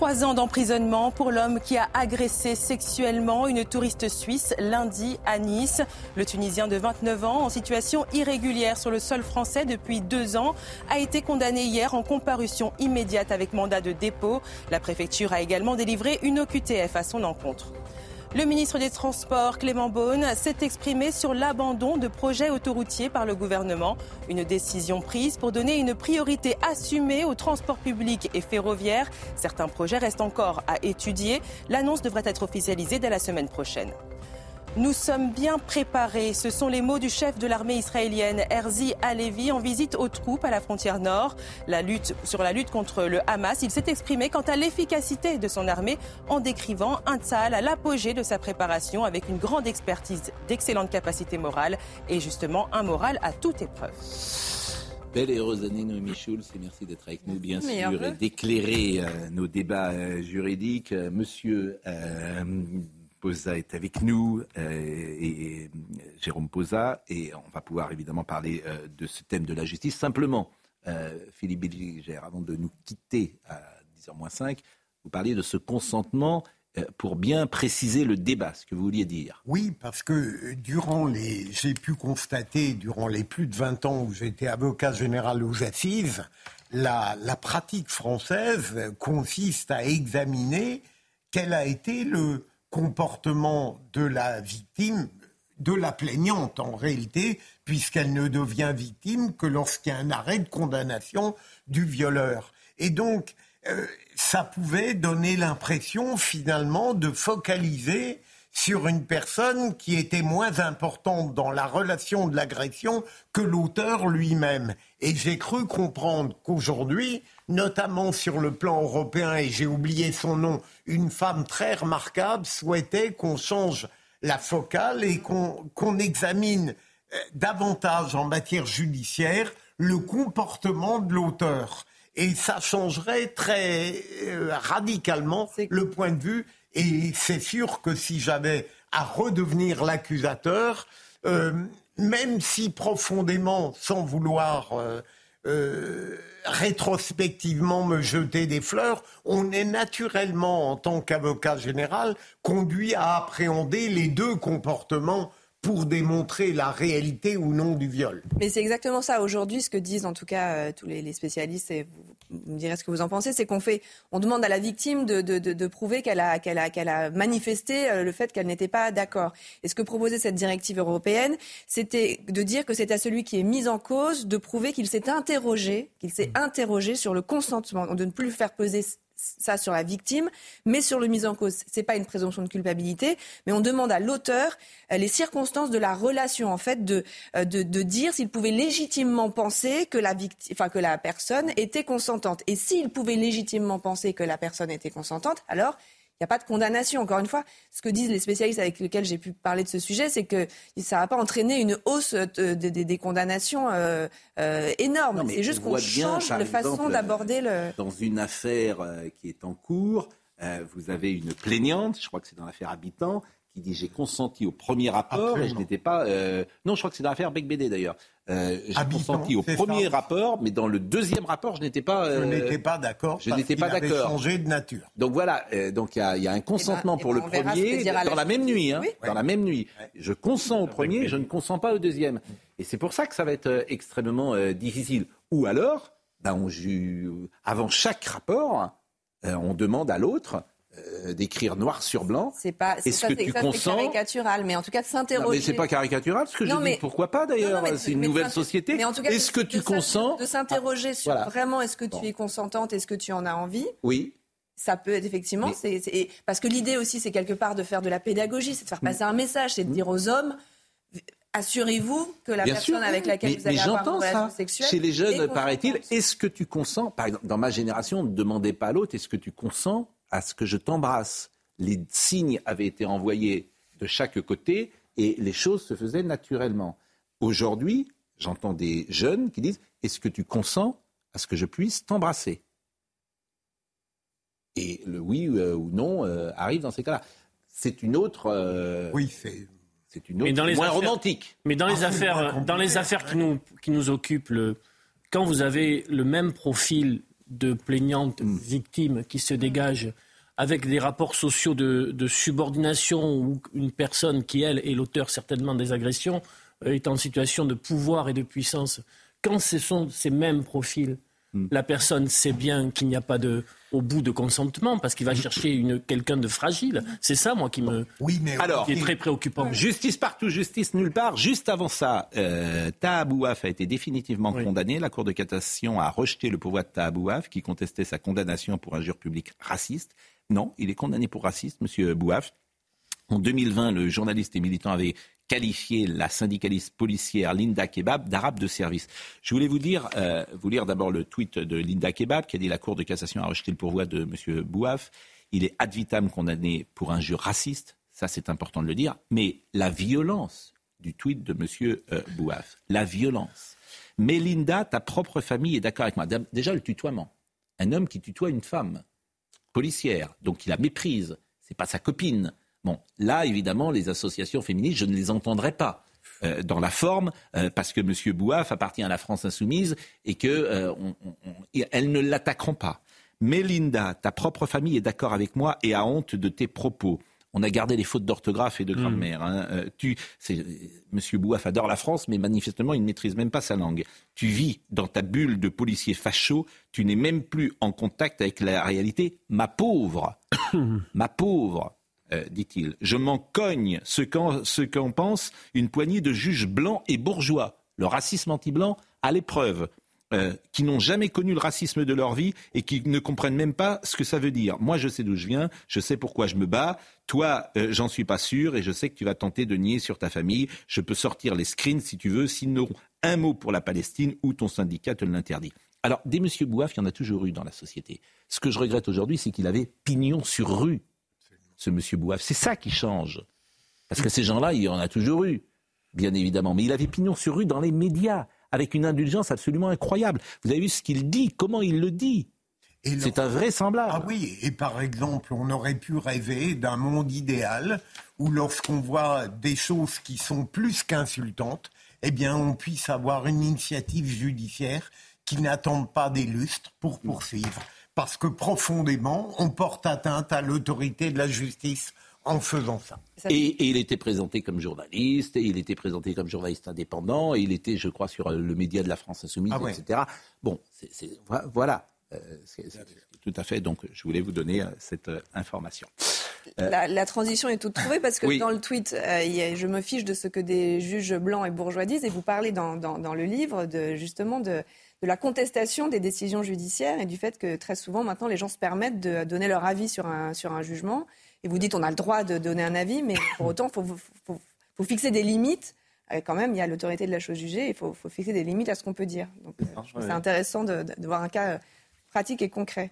Trois ans d'emprisonnement pour l'homme qui a agressé sexuellement une touriste suisse lundi à Nice. Le Tunisien de 29 ans, en situation irrégulière sur le sol français depuis deux ans, a été condamné hier en comparution immédiate avec mandat de dépôt. La préfecture a également délivré une OQTF à son encontre. Le ministre des Transports, Clément Beaune, s'est exprimé sur l'abandon de projets autoroutiers par le gouvernement. Une décision prise pour donner une priorité assumée aux transports publics et ferroviaires. Certains projets restent encore à étudier. L'annonce devrait être officialisée dès la semaine prochaine. Nous sommes bien préparés. Ce sont les mots du chef de l'armée israélienne, Herzi Alevi, en visite aux troupes à la frontière nord. La lutte, sur la lutte contre le Hamas, il s'est exprimé quant à l'efficacité de son armée en décrivant un Tzal à l'apogée de sa préparation avec une grande expertise, d'excellentes capacités morales et justement un moral à toute épreuve. Belle et heureuse année, Noémie Schulz, et merci d'être avec nous, bien sûr, et d'éclairer euh, nos débats euh, juridiques. Euh, monsieur Posa est avec nous, euh, et, Jérôme Posa, et on va pouvoir évidemment parler euh, de ce thème de la justice. Simplement, euh, Philippe Bilger, avant de nous quitter à 10h 5, vous parliez de ce consentement pour bien préciser le débat, ce que vous vouliez dire. Oui, parce que durant les, j'ai pu constater durant les plus de 20 ans où j'étais avocat général aux assises, la pratique française consiste à examiner quel a été le comportement de la victime, de la plaignante en réalité, puisqu'elle ne devient victime que lorsqu'il y a un arrêt de condamnation du violeur. Et donc, euh, ça pouvait donner l'impression finalement de focaliser sur une personne qui était moins importante dans la relation de l'agression que l'auteur lui-même. Et j'ai cru comprendre qu'aujourd'hui, notamment sur le plan européen, et j'ai oublié son nom, une femme très remarquable souhaitait qu'on change la focale et qu'on examine euh, davantage en matière judiciaire le comportement de l'auteur. Et ça changerait très euh, radicalement le point de vue et c'est sûr que si j'avais à redevenir l'accusateur, euh, même si profondément, sans vouloir euh, euh, rétrospectivement me jeter des fleurs, on est naturellement, en tant qu'avocat général, conduit à appréhender les deux comportements pour démontrer la réalité ou non du viol. Mais c'est exactement ça. Aujourd'hui, ce que disent en tout cas tous les, spécialistes, et vous me direz ce que vous en pensez, c'est qu'on fait, on demande à la victime de, de, de, prouver qu'elle a, qu'elle a, qu'elle a manifesté euh, le fait qu'elle n'était pas d'accord. Et ce que proposait cette directive européenne, c'était de dire que c'est à celui qui est mis en cause de prouver qu'il s'est interrogé, qu'il s'est interrogé sur le consentement, de ne plus faire peser ça sur la victime, mais sur le mise en cause. Ce n'est pas une présomption de culpabilité, mais on demande à l'auteur euh, les circonstances de la relation, en fait, de, euh, de, de dire s'il pouvait légitimement penser que la, victime, enfin, que la personne était consentante. Et s'il pouvait légitimement penser que la personne était consentante, alors n'y a pas de condamnation. Encore une fois, ce que disent les spécialistes avec lesquels j'ai pu parler de ce sujet, c'est que ça ne va pas entraîner une hausse des condamnations euh, euh, énormes. C'est juste qu'on change de façon d'aborder le. Dans une affaire euh, qui est en cours, vous avez une plaignante, je crois que c'est dans l'affaire Habitant, qui dit j'ai consenti au premier rapport et je n'étais pas. Euh, non, je crois que c'est dans l'affaire Bec BD d'ailleurs. Euh, j'ai consenti au premier rapport, mais dans le deuxième rapport, je n'étais pas. Euh, je n'étais pas d'accord. Je n'étais pas d'accord. changé de nature. Donc voilà. Euh, donc il y, y, a un consentement eh ben, pour eh ben, le premier dans la, même nuit. Hein, Dans la même nuit. Je consens au premier, je ne consens pas au deuxième. Et c'est pour ça que ça va être extrêmement difficile. Ou alors, ben on, avant chaque rapport, on demande à l'autre euh, d'écrire noir sur blanc. C'est pas. Que tu consens caricatural, mais en tout cas de s'interroger. mais c'est pas caricatural, ce que je dis. Pourquoi pas d'ailleurs C'est une nouvelle société. Est-ce que tu consens De s'interroger sur vraiment est-ce que tu es consentante, est-ce que tu en as envie? Oui ça peut être effectivement, c'est, parce que l'idée aussi, c'est quelque part de faire de la pédagogie, c'est de faire passer un message, c'est de dire aux hommes, assurez-vous que la personne avec laquelle vous allez avoir une relation sexuelle. Chez les jeunes, paraît-il, est-ce que tu consens? Par exemple, dans ma génération, ne demandez pas à l'autre, est-ce que tu consens à ce que je t'embrasse. Les signes avaient été envoyés de chaque côté et les choses se faisaient naturellement. Aujourd'hui, j'entends des jeunes qui disent Est-ce que tu consens à ce que je puisse t'embrasser? Et le oui euh, ou non euh, arrive dans ces cas-là. C'est une autre. Euh, oui, c'est. C'est une autre, mais moins romantique. Mais dans les ah, affaires, dans les affaires qui nous, qui nous occupent, le, quand vous avez le même profil de plaignantes hmm. victimes qui se dégagent avec des rapports sociaux de, subordination où une personne qui, elle, est l'auteur certainement des agressions, euh, est en situation de pouvoir et de puissance. Quand ce sont ces mêmes profils, hmm. la personne sait bien qu'il n'y a pas de, au bout de consentement parce qu'il va chercher une, quelqu'un de fragile. C'est ça, moi, qui me oui, mais Alors, qui est très préoccupant. Justice partout, justice nulle part. Juste avant ça, euh, Tahabouaf a été définitivement condamné. La Cour de cassation a rejeté le pouvoir de Tahabouaf qui contestait sa condamnation pour injure publique raciste. Non, il est condamné pour racisme, Monsieur Bouaf. En 2020, le journaliste et militant avait qualifié la syndicaliste policière Linda Kebab d'arabe de service. Je voulais vous dire, euh, vous lire d'abord le tweet de Linda Kebab qui a dit la Cour de cassation a rejeté le pourvoi de M. Bouaf. Il est ad vitam condamné pour injure raciste. Ça, c'est important de le dire. Mais la violence du tweet de M. Euh, Bouaf, la violence. Mais Linda, ta propre famille est d'accord avec moi. Déjà, le tutoiement. Un homme qui tutoie une femme policière, donc il la méprise, c'est pas sa copine. Bon, là, évidemment, les associations féministes, je ne les entendrai pas. Euh, dans la forme, euh, parce que M. Bouaf appartient à la France insoumise et qu'elles euh, ne l'attaqueront pas. Mais Linda, ta propre famille est d'accord avec moi et a honte de tes propos. On a gardé les fautes d'orthographe et de grammaire. Hein. Tu, c'est, Monsieur Bouaf adore la France, mais manifestement, il ne maîtrise même pas sa langue. Tu vis dans ta bulle de policier facho, tu n'es même plus en contact avec la réalité. Ma pauvre, ma pauvre, euh, dit-il, je m'en cogne ce qu'en, ce qu'en pense une poignée de juges blancs et bourgeois. Le racisme anti-blanc à l'épreuve. Euh, qui n'ont jamais connu le racisme de leur vie et qui ne comprennent même pas ce que ça veut dire. Moi, je sais d'où je viens, je sais pourquoi je me bats. Toi, euh, j'en suis pas sûr et je sais que tu vas tenter de nier sur ta famille. Je peux sortir les screens si tu veux, n'auront un mot pour la Palestine ou ton syndicat te l'interdit. Alors, des monsieur Bouaf, il y en a toujours eu dans la société. Ce que je regrette aujourd'hui, c'est qu'il avait pignon sur rue, ce monsieur Bouaf. C'est ça qui change. Parce que ces gens-là, il y en a toujours eu, bien évidemment. Mais il avait pignon sur rue dans les médias avec une indulgence absolument incroyable. Vous avez vu ce qu'il dit, comment il le dit c'est un vrai semblable. Ah oui, et par exemple, on aurait pu rêver d'un monde idéal où lorsqu'on voit des choses qui sont plus qu'insultantes, eh bien, on puisse avoir une initiative judiciaire qui n'attende pas des lustres pour poursuivre. Parce que profondément, on porte atteinte à l'autorité de la justice en faisant ça. Et, il était présenté comme journaliste, et il était présenté comme journaliste indépendant, et il était, je crois, sur le média de la France Insoumise, ah etc. Bon, voilà. Euh, tout à fait. Donc, je voulais vous donner euh, cette euh, information. La, transition est toute trouvée parce que dans le tweet, je me fiche de ce que des juges blancs et bourgeois disent, et vous parlez dans, le livre de, justement de, de la contestation des décisions judiciaires et du fait que très souvent maintenant les gens se permettent de donner leur avis sur un, sur un jugement et vous dites on a le droit de donner un avis, mais pour autant, il faut, fixer des limites. Euh, quand même, il y a l'autorité de la chose jugée, il faut, fixer des limites à ce qu'on peut dire. Donc, euh, c'est intéressant de, voir un cas euh, pratique et concret.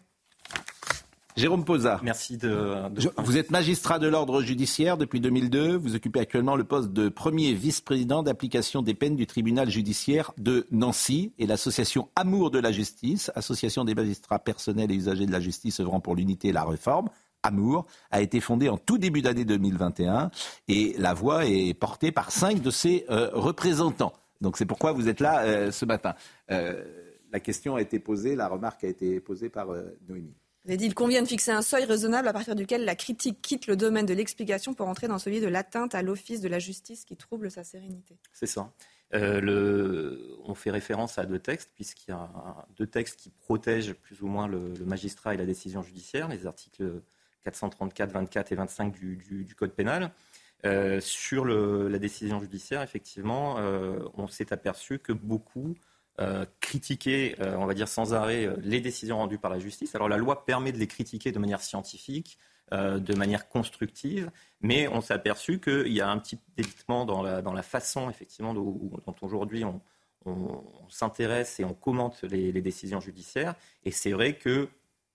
Jérôme Posa. Merci de. vous êtes magistrat de l'ordre judiciaire depuis 2002. Vous occupez actuellement le poste de premier vice-président d'application des peines du tribunal judiciaire de Nancy et l'association Amour de la justice, association des magistrats personnels et usagers de la justice œuvrant pour l'unité et la réforme, Amour a été fondée en tout début d'année 2021 et la voix est portée par cinq de ses euh, représentants. Donc c'est pourquoi vous êtes là euh, ce matin. Euh, la question a été posée, la remarque a été posée par Noémie. Vous avez dit il convient de fixer un seuil raisonnable à partir duquel la critique quitte le domaine de l'explication pour entrer dans celui de l'atteinte à l'office de la justice qui trouble sa sérénité. C'est ça. on fait référence à deux textes, puisqu'il y a deux textes qui protègent plus ou moins le, le, magistrat et la décision judiciaire, les articles 434, 24 et 25 du, Code pénal. Euh, sur la décision judiciaire, effectivement, euh, on s'est aperçu que beaucoup euh, critiquaient, on va dire sans arrêt, les décisions rendues par la justice. Alors la loi permet de les critiquer de manière scientifique, de manière constructive, mais on s'est aperçu qu'il y a un petit délitement dans la, dans la façon, effectivement, dont, aujourd'hui on, s'intéresse et on commente les, décisions judiciaires. Et c'est vrai que,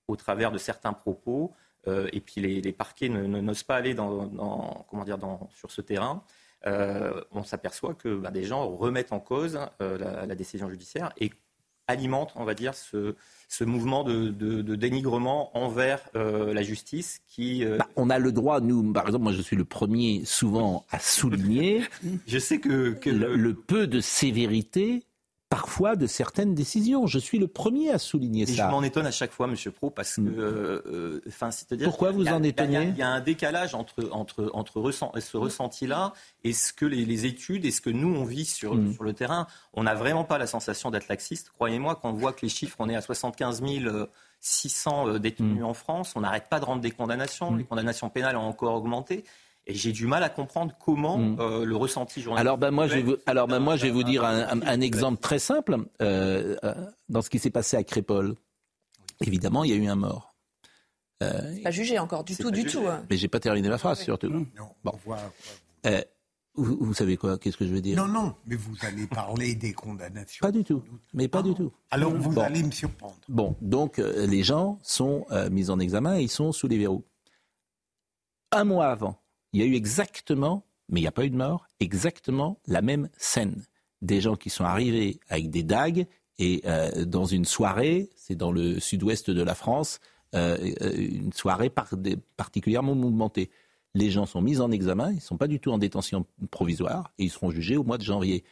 au travers de certains propos, euh, et puis les, parquets n'osent pas aller dans, comment dire, sur ce terrain. Euh, on s'aperçoit que bah, des gens remettent en cause euh, la, décision judiciaire et alimentent, on va dire, ce, mouvement de, dénigrement envers la justice qui... Bah, on a le droit, nous, par exemple, moi je suis le premier souvent à souligner... je sais que... le, peu de sévérité parfois de certaines décisions. Je suis le premier à souligner ça. Je m'en étonne à chaque fois, Monsieur Pro, parce que, mm. euh, euh, c'est-à-dire. Pourquoi vous en étonnez Il y, a un décalage entre entre entre ce ressenti-là et ce que les, études et ce que nous on vit sur mm. sur le terrain. On n'a vraiment pas la sensation d'être laxiste. Croyez-moi, quand on voit que les chiffres, on est à 75 600 euh, détenus mm. en France, on n'arrête pas de rendre des condamnations. Les condamnations pénales ont encore augmenté. Et j'ai du mal à comprendre comment mm. euh, le ressenti journalistique. Alors, ben, moi, je vais vous, alors ben, moi, je vais vous dire un, exemple très simple. Euh, euh, dans ce qui s'est passé à Crépole, évidemment, il y a eu un mort. Euh, pas jugé encore, du tout, du tout. Hein. Mais j'ai pas terminé ma phrase, surtout. Non, bon. Vous, savez quoi? Qu'est-ce que je veux dire? Non, non, mais vous allez parler des condamnations. Pas du tout, mais pas du tout. Alors vous allez me surprendre. Bon, donc les gens sont mis en examen et ils sont sous les verrous. Un mois avant, il y a eu exactement, mais il n'y a pas eu de mort, exactement la même scène. Des gens qui sont arrivés avec des dagues et euh, dans une soirée, c'est dans le sud-ouest de la France, euh, une soirée particulièrement mouvementée. Les gens sont mis en examen, ils ne sont pas du tout en détention provisoire et ils seront jugés au mois de janvier.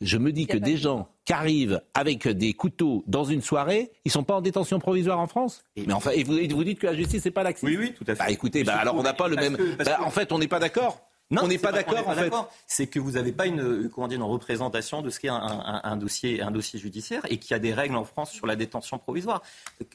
Je me dis que des gens qui arrivent avec des couteaux dans une soirée, ils sont pas en détention provisoire en France? Mais enfin, et vous, vous dites que la justice c'est pas laxiste Oui, oui, tout à fait. Bah écoutez, bah, alors on n'a pas le même. bah, en fait, on n'est pas d'accord. Non, on n'est c'est pas d'accord en n'est fait. C'est que vous n'avez pas une, comment dire, une représentation de ce qu'est un, un- un dossier, un dossier judiciaire et qu'il y a des règles en France sur la détention provisoire.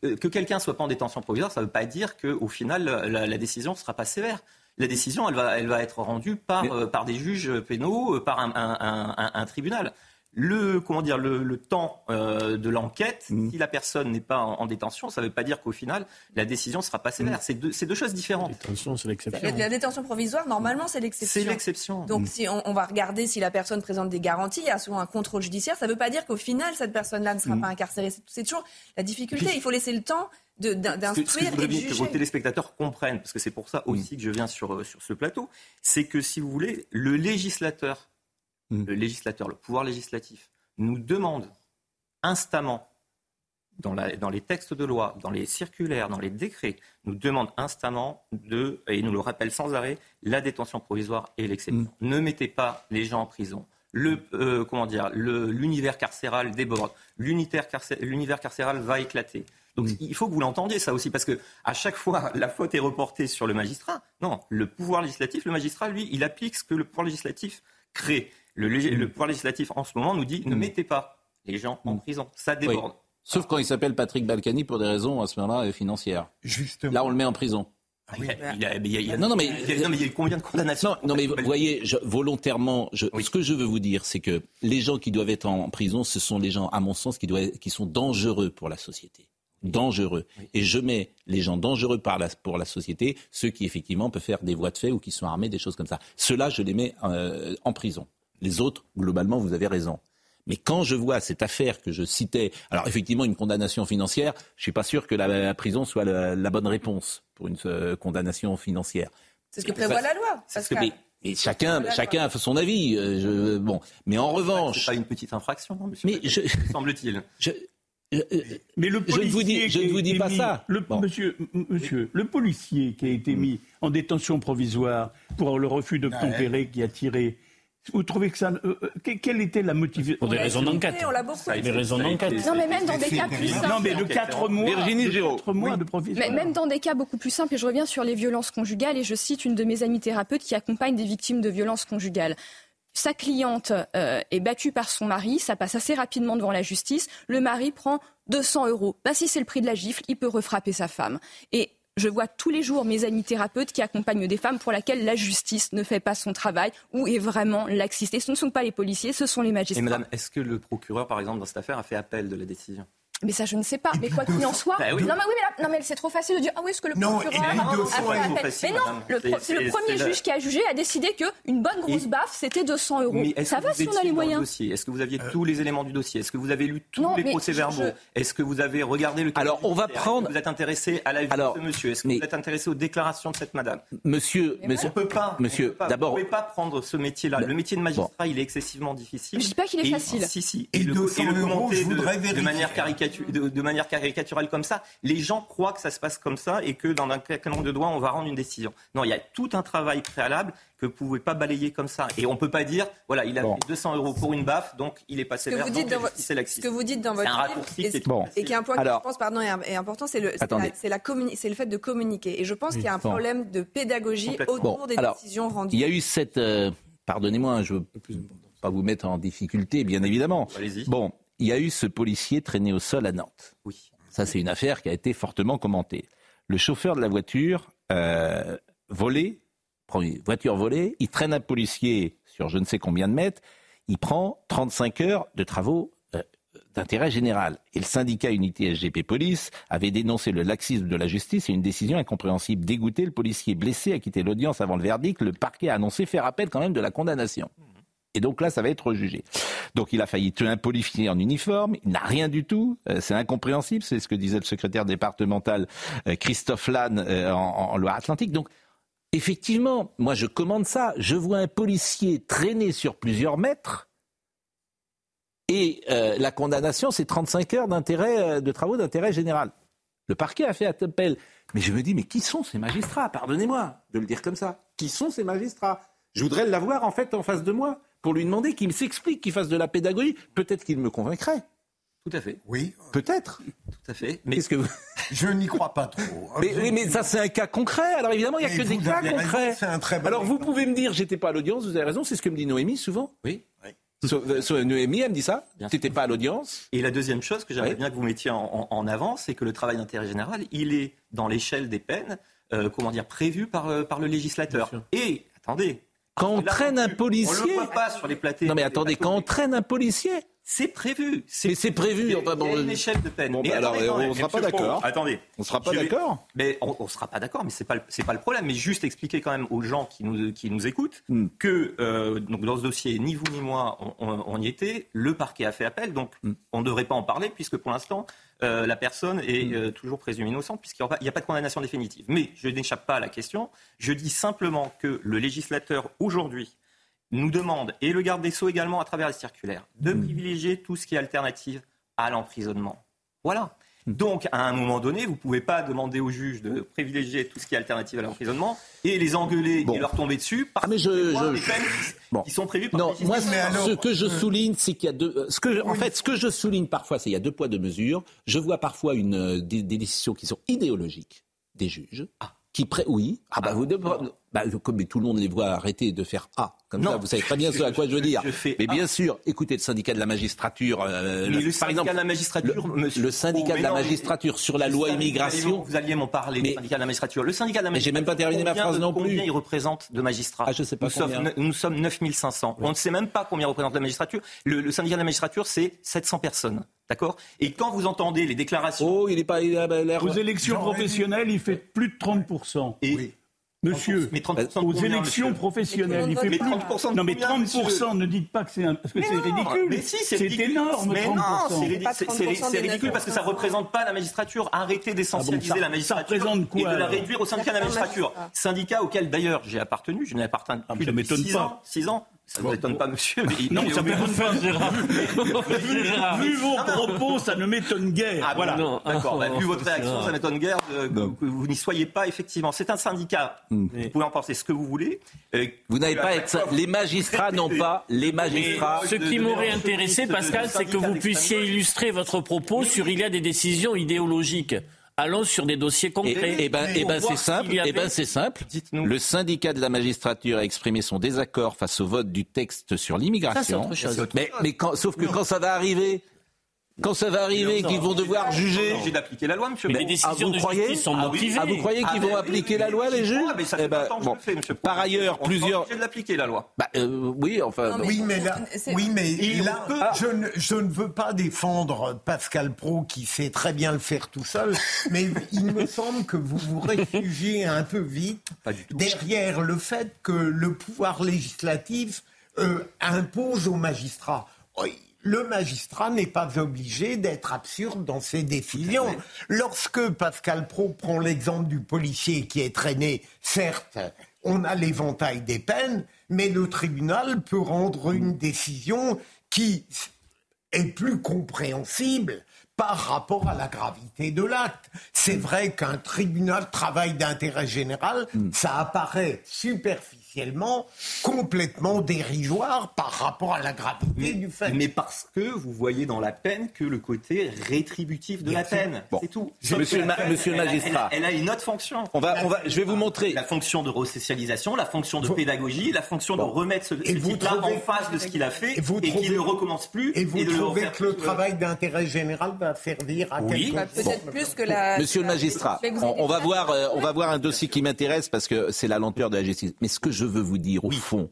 Que, que quelqu'un soit pas en détention provisoire, ça ne veut pas dire qu'au final, la, la décision ne sera pas sévère. La décision, elle va, elle va être rendue par, euh, par des juges pénaux, euh, par un, un- un- un- un tribunal. Le, comment dire, le, le temps euh, de l'enquête, Mm. si la personne n'est pas en, en détention, ça ne veut pas dire qu'au final, la décision ne sera pas sévère. Mm. C'est deux, choses différentes. Détention, c'est l'exception. La, la détention provisoire, normalement, c'est l'exception. C'est l'exception. Donc, Mm. si on, on va regarder si la personne présente des garanties, il y a souvent un contrôle judiciaire. Ça ne veut pas dire qu'au final, cette personne-là ne sera Mm. pas incarcérée. C'est- C'est toujours la difficulté. Il faut laisser le temps de- d'in- Ce que- je d'instruire voudrais bien que vos téléspectateurs comprennent, parce que c'est pour ça aussi que je viens sur, euh, sur ce plateau, c'est que si vous voulez, le législateur, le législateur, le pouvoir législatif, nous demande instamment, dans, la- dans les textes de loi, dans les circulaires, dans les décrets, nous demande instamment de, et nous le rappelle sans arrêt, la détention provisoire et l'exception. Ne mettez pas les gens en prison. Le, euh, comment dire, le- l'univers carcéral déborde. L'univers carcéral va éclater. Donc il faut que vous l'entendiez ça aussi, parce que à chaque fois la faute est reportée sur le magistrat. Non, le pouvoir législatif, le magistrat, lui, il applique ce que le pouvoir législatif crée. Le, lég- le pouvoir législatif en ce moment nous dit ne mettez pas les gens en prison, ça Oui. déborde. Sauf quand il s'appelle Patrick Balkany pour des raisons à ce moment-là financières. Là, on le met en prison. Il y a- il y a- il y a- il y a- Non, non, mais il y a- non, mais il y a eu combien de condamnations Non, non, mais vous voyez, je- volontairement, je- ce que je veux vous dire, c'est que les gens qui doivent être en prison, ce sont les gens, à mon sens, qui, doivent, qui sont dangereux pour la société. Dangereux. Et je mets les gens dangereux par la- pour la société, ceux qui effectivement peuvent faire des voies de fait ou qui sont armés, des choses comme ça. Ceux-là, je les mets euh, en prison. Les autres, globalement, vous avez raison. Mais quand je vois cette affaire que je citais, alors effectivement une condamnation financière, je suis pas sûr que la, la prison soit la, la bonne réponse pour une euh, condamnation financière. C'est ce que prévoit la loi. Parce que, Pascal. mais, chacun, chacun a son avis. euh, je- bon, mais en revanche, C'est pas une petite infraction, non, monsieur mais je, semble-t-il. Je, je- euh, Mais le je ne vous dis, policier je qui ne a vous dis été pas mis- ça. Le, Bon. monsieur, monsieur, le policier qui a été mis en détention provisoire pour le refus d'obtempérer qui a tiré. Vous trouvez que ça. euh, euh, que- quelle était la motivation? Pour des raisons d'enquête. Des raisons d'enquête. Non, mais même dans des cas plus Non, simples. mais de 4 mois. Virginie de Giraud. quatre mois de provisoire. Mais même dans des cas beaucoup plus simples, et je reviens sur les violences conjugales, et je cite une de mes amies thérapeutes qui accompagne des victimes de violences conjugales. Sa cliente euh, est battue par son mari, ça passe assez rapidement devant la justice. Le mari prend 200 euros. Bah, si c'est le prix de la gifle, il peut refrapper sa femme. Et je vois tous les jours mes amis thérapeutes qui accompagnent des femmes pour lesquelles la justice ne fait pas son travail ou est vraiment laxiste. Et ce ne sont pas les policiers, ce sont les Et magistrats. madame, est-ce que le procureur, par exemple, dans cette affaire, a fait appel de la décision? Mais ça, je ne sais pas. Mais quoi qu'il en soit, Bah oui. non, mais oui, mais, là- non, mais c'est trop facile de dire ah oui, est-ce que le Non, procureur a fait facile, Mais non, madame. le pro- C'est- le premier la- juge qui a jugé a décidé que une bonne grosse Et- baffe, c'était 200 euros. Mais Ça que va vous si on a les le moyens. Est-ce que vous aviez tous les éléments du dossier? Est-ce que vous avez lu tous Non, les procès-verbaux? je- Est-ce que vous avez regardé le Alors, on va Est-ce que prendre- Vous êtes intéressé à la vie Alors, de ce monsieur? Est-ce que mais- vous êtes intéressé aux déclarations de cette madame? Monsieur, monsieur, On peut pas. monsieur, on peut pas. d'abord- vous pouvez pas prendre ce métier-là. Le métier de magistrat, il est excessivement difficile. Je dis pas qu'il est facile. Si, si. Et le, 200 le euros, commenter je de- voudrais de, vérifier. manière caricatu- de, de manière caricaturale comme ça, les gens croient que ça se passe comme ça et que dans un claquement de doigts, on va rendre une décision. Non, il y a tout un travail préalable que vous pouvez pas balayer comme ça. Et on peut pas dire, voilà, il a Bon. fait 200 euros pour une baffe, donc il est pas Ce que sévère. vous donc dites la dans votre- justice est laxiste. Ce que vous dites dans C'est votre un livre, raccourci et, qui est Bon. et qui est un point Alors- que je pense pardon, est, important, c'est le, c'est la- c'est c'est le fait de communiquer. Et je pense qu'il y a un Bon. problème de pédagogie autour Bon, des alors, décisions rendues. il y a eu cette, euh, pardonnez-moi, hein, je veux pas vous mettre en difficulté, bien évidemment. Allez-y. Bon, il y a eu ce policier traîné au sol à Nantes. Oui. Ça, c'est une affaire qui a été fortement commentée. Le chauffeur de la voiture euh, volée, prend une voiture volée, il traîne un policier sur je ne sais combien de mètres, il prend 35 heures de travaux euh, d'intérêt général. Et le syndicat Unité SGP Police avait dénoncé le laxisme de la justice et une décision incompréhensible. Dégoûté, le policier blessé a quitté l'audience avant le verdict. Le parquet a annoncé faire appel quand même de la condamnation. Et donc là, ça va être jugé. Donc il a failli tuer un policier en uniforme, il n'a rien du tout, Euh, c'est incompréhensible, c'est ce que disait le secrétaire départemental euh, Christophe Lannes euh, en, Loire-Atlantique. Donc effectivement, moi je commande ça, je vois un policier traîner sur plusieurs mètres et la condamnation c'est 35 heures d'intérêt de travaux d'intérêt général. Le parquet a fait appel. Mais je me dis, mais qui sont ces magistrats? Pardonnez-moi de le dire comme ça. Qui sont ces magistrats? Je voudrais l'avoir en fait en face de moi. Pour lui demander qu'il s'explique, qu'il fasse de la pédagogie. Peut-être qu'il me convaincrait. Tout à fait. Oui. Peut-être. Tout à fait. Mais... Qu'est-ce que vous... Je n'y crois pas trop. Mais, oui, mais ça, c'est un cas concret. Alors évidemment, il n'y a que des cas concrets. Un très bon Alors vous pouvez me dire, j'étais pas à l'audience, vous avez raison, c'est ce que me dit Noémie souvent. Oui. So, so, Noémie, elle me dit ça T'étais pas à l'audience Et la deuxième chose que j'aimerais bien que vous mettiez en, en, avant, c'est que le travail d'intérêt général, il est dans l'échelle des peines, euh, comment dire, prévu par, euh, par le législateur. Et, attendez, quand on traîne un policier. On le voit pas sur les platés. Non mais attendez, quand on traîne un policier. C'est prévu. Mais c'est prévu. Il y a une échelle de peine. Bon, bah alors, attendez, on ne sera pas d'accord. Attendez. On ne sera pas d'accord. Mais on ne sera pas d'accord, mais ce n'est pas, pas le problème. Mais juste expliquer quand même aux gens qui nous, qui nous écoutent mm. que euh, donc dans ce dossier, ni vous ni moi, on, on, on y était. Le parquet a fait appel, donc mm. on ne devrait pas en parler puisque pour l'instant, euh, la personne est mm. euh, toujours présumée innocente puisqu'il n'y a, a, pas de condamnation définitive. Mais je n'échappe pas à la question. Je dis simplement que le législateur aujourd'hui nous demande, et le garde des Sceaux également à travers les circulaires, de mmh. privilégier tout ce qui est alternative à l'emprisonnement. Voilà. Donc, à un moment donné, vous ne pouvez pas demander au juge de privilégier tout ce qui est alternative à l'emprisonnement et les engueuler bon. et leur tomber dessus parce ah mais je, que je, peines bon. qui sont prévues par Non, moi, alors, ce que je souligne, c'est qu'il y a deux. Ce que, en fait, ce que je souligne parfois, c'est qu'il y a deux poids, deux mesures. Je vois parfois une, des, des décisions qui sont idéologiques des juges. Ah. Qui pré... Oui. Ah bah vous bah, comme tout le monde les voit arrêter de faire A. Comme non, ça, vous savez très bien ce à quoi je veux dire. Je mais bien sûr, écoutez le syndicat de la magistrature. Euh, mais le, par syndicat exemple, de la magistrature, le, monsieur, le syndicat oh, de la non, magistrature sur la loi immigration. Vous alliez m'en parler, mais, le syndicat de la magistrature. Le syndicat de la Mais magistrature. j'ai même pas terminé ma phrase de, non plus. Combien il représente de magistrats ah, je sais pas nous, combien. sommes, nous sommes 9500. Ouais. On ne sait même pas combien représente la magistrature. Le, le syndicat de la magistrature, c'est 700 personnes. D'accord Et quand vous entendez les déclarations. Oh, il n'est pas. Il a l'air. Aux élections professionnelles, il fait plus de 30%. Et oui. Monsieur, mais 30 aux élections monsieur. professionnelles, il fait mais plus 30% Non, mais 30 monsieur. ne dites pas que c'est un... parce que c'est ridicule. Mais si, c'est énorme. Mais 30%. non, c'est ridicule, ridicule parce que ça représente pas la magistrature. Arrêtez d'essentialiser ah bon, la magistrature ça représente quoi, et de la réduire au syndicat de la magistrature. Syndicat auquel d'ailleurs j'ai appartenu, je n'ai appartenu ah, plus ça depuis 6 pas. ans. 6 ans. Ça ne m'étonne pas, monsieur. Mais non, ça m'étonne pas, Gérard. vu vos propos, ça ne m'étonne guère. Ah, voilà. D'accord. Bah, vu votre réaction, ça m'étonne guère de, que vous n'y soyez pas, effectivement. C'est un syndicat. Hmm. Vous pouvez en penser ce que vous voulez. Euh, vous n'avez pas être. Les magistrats n'ont pas. Les magistrats. Ce qui m'aurait intéressé, Pascal, c'est que vous puissiez illustrer votre propos sur il y a des décisions idéologiques allons sur des dossiers concrets. Et, et ben, et ben c'est simple. Et avait... ben c'est simple. Le syndicat de la magistrature a exprimé son désaccord face au vote du texte sur l'immigration. Mais, mais quand, sauf que quand ça va arriver. Quand ça va arriver, qu'ils vont devoir juger. J'ai d'appliquer la loi, monsieur. Mais les décisions ah, vous de croyez justice sont motivées. Ah, vous croyez qu'ils vont appliquer la loi, les juges ah, mais ça fait eh ben, bon, fais, monsieur. Par ailleurs, on plusieurs. de l'appliquer la loi. Bah, euh, oui, enfin. Non, mais oui, mais là, oui, mais là, je, ne, je ne veux pas défendre Pascal Pro qui sait très bien le faire tout seul, mais il me semble que vous vous réfugiez un peu vite derrière le fait que le pouvoir législatif euh, impose aux magistrats. Le magistrat n'est pas obligé d'être absurde dans ses décisions. Lorsque Pascal Pro prend l'exemple du policier qui est traîné, certes, on a l'éventail des peines, mais le tribunal peut rendre une décision qui est plus compréhensible par rapport à la gravité de l'acte. C'est vrai qu'un tribunal travail d'intérêt général, ça apparaît complètement dérisoire par rapport à la gravité mais, du fait. Mais parce que vous voyez dans la peine que le côté rétributif de Bien la sûr. peine. Bon. C'est tout. Monsieur le ma- peine, monsieur le elle a- magistrat. Elle a, elle a une autre fonction. On va, on va, je vais vous montrer. La fonction de resocialisation, la fonction de Vous- pédagogie, la fonction Bon. de remettre ce, ce Et vous type-là trouvez- en face de ce qu'il a fait Et vous et, qu'il ne recommence plus. Et vous de le trouvez que le euh, travail d'intérêt général va servir à Oui. quelque Bah, chose Peut-être plus que la. Monsieur le magistrat, vous on, va voir, euh, on va voir un dossier qui m'intéresse parce que c'est la lenteur de la justice. Mais ce que je veux vous dire, au fond,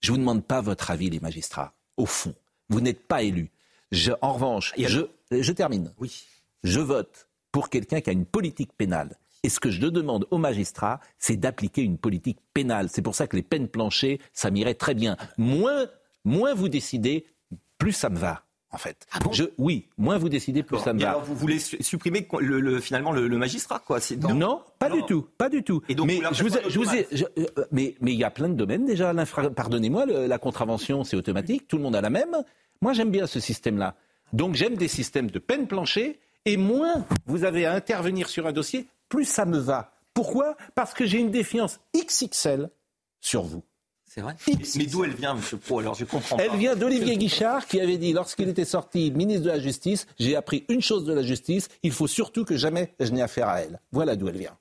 je vous demande pas votre avis, les magistrats. Au fond, vous n'êtes pas élus. Je, en revanche, je, je termine. Oui. Je vote pour quelqu'un qui a une politique pénale. Et ce que je demande aux magistrats, c'est d'appliquer une politique pénale. C'est pour ça que les peines planchées, ça m'irait très bien. Moins, moins vous décidez, plus ça me va. En fait, je, oui, moins vous décidez, plus ça me Et va. alors vous voulez su- supprimer le, le- finalement le, le magistrat, quoi. Dans- Non, pas Non. du tout, pas du tout. Et donc, mais vous je vous, ai- pas je vous ai- automate. je- euh, mais mais il y a plein de domaines déjà. Pardonnez-moi, la contravention c'est automatique, tout le monde a la même. Moi j'aime bien ce système-là. Donc j'aime des systèmes de peine planchée. Et moins vous avez à intervenir sur un dossier, plus ça me va. Pourquoi? Parce que j'ai une défiance XXL sur vous. C'est vrai. Mais d'où elle vient, M. Pro Alors, je comprends Elle pas. vient d'Olivier Guichard qui avait dit, lorsqu'il était sorti ministre de la Justice, j'ai appris une chose de la justice, il faut surtout que jamais je n'ai affaire à elle. Voilà d'où elle vient.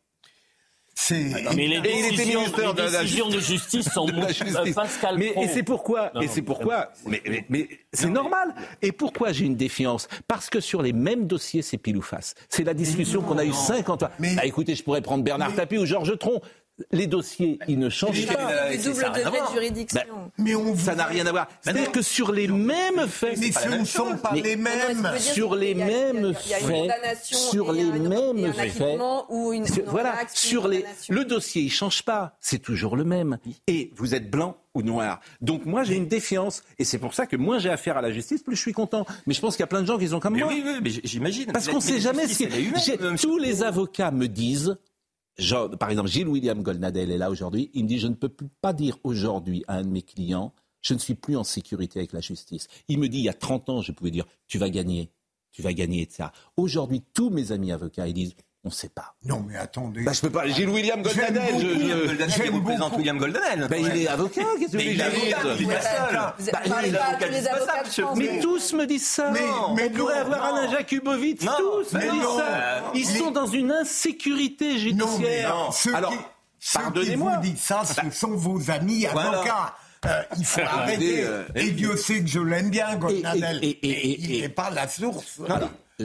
Ah, Mais les Et il était décisions, ministre de la décisions de justice sont de la euh, justice. Pascal mais, Pro. et c'est pourquoi, Non, et c'est pourquoi, mais, mais- mais c'est normal. Et pourquoi j'ai une défiance? Parce que sur les mêmes dossiers, c'est pile ou face. C'est la discussion qu'on a eue 50 ans. Ah, écoutez, je pourrais prendre Bernard Tapie ou Georges Tron. Les dossiers, ils ne changent pas. le double degré de juridiction. Ben, Mais on ça n'a rien à voir. C'est-à-dire que sur les mêmes faits, Mais ce ne sont pas les mêmes. Sur les mêmes il y a une faits, condamnation sur les mêmes faits, voilà, sur les, le dossier, il change pas, c'est toujours le même. Et vous êtes blanc ou noir. Donc moi j'ai une défiance, et c'est pour ça que moins j'ai affaire à la justice, plus je suis content. Mais je pense qu'il y a plein de gens qui sont comme Mais moi. oui, oui, mais j'imagine. Parce qu'on mais sait jamais ce qui. Tous les avocats me disent. Par exemple, Gilles William Goldnadel est là aujourd'hui. Il me dit Je ne peux plus pas dire aujourd'hui à un de mes clients Je ne suis plus en sécurité avec la justice. Il me dit Il y a 30 ans, je pouvais dire Tu vas gagner. Tu vas gagner ça. Aujourd'hui, tous mes amis avocats, ils disent On ne sait pas. Non, mais attendez. Bah, je peux pas. Gilles William beaucoup je- je-. William. Bah, il est avocat, qu'est-ce que Mais il est avocat, il est seul. Bah, il est avocat tous les avocats de indispensable, France. Mais tous me disent ça. Mais- mais On pourrait non, avoir non. Alain Jakubowicz. Tous me mais disent non. ça. Ils sont dans une insécurité Non, mais judiciaire. non, ceux Alors, qui, ceux qui pardonnez-moi. vous disent ça, ce sont vos amis Voilà. avocats. Euh, il faut arrêter. euh, et Dieu sait que je l'aime bien, Goldnadel. et- et- et- il et- n'est pas la source.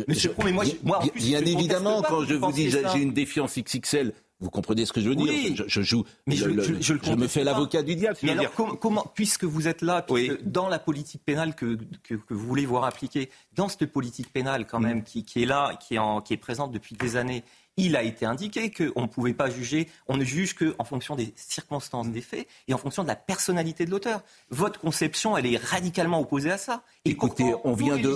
Monsieur Pro, mais moi, je- moi, en bien, plus, bien je conteste évidemment, pas quand je vous dis j'ai une défiance XXL, vous comprenez ce que je veux dire Oui. je, je joue, Mais je, je- le me fais l'avocat du diable. Mais alors, com- comment, puisque vous êtes là, puisque Oui. dans la politique pénale que, que, que vous voulez voir appliquer, dans cette politique pénale quand Mm. même, qui, qui est là, qui est, en- qui est présente depuis des années, il a été indiqué qu'on ne pouvait pas juger, on ne juge qu'en fonction des circonstances des faits et en fonction de la personnalité de l'auteur. Votre conception, elle est radicalement opposée à ça. Et Écoutez, on vient de,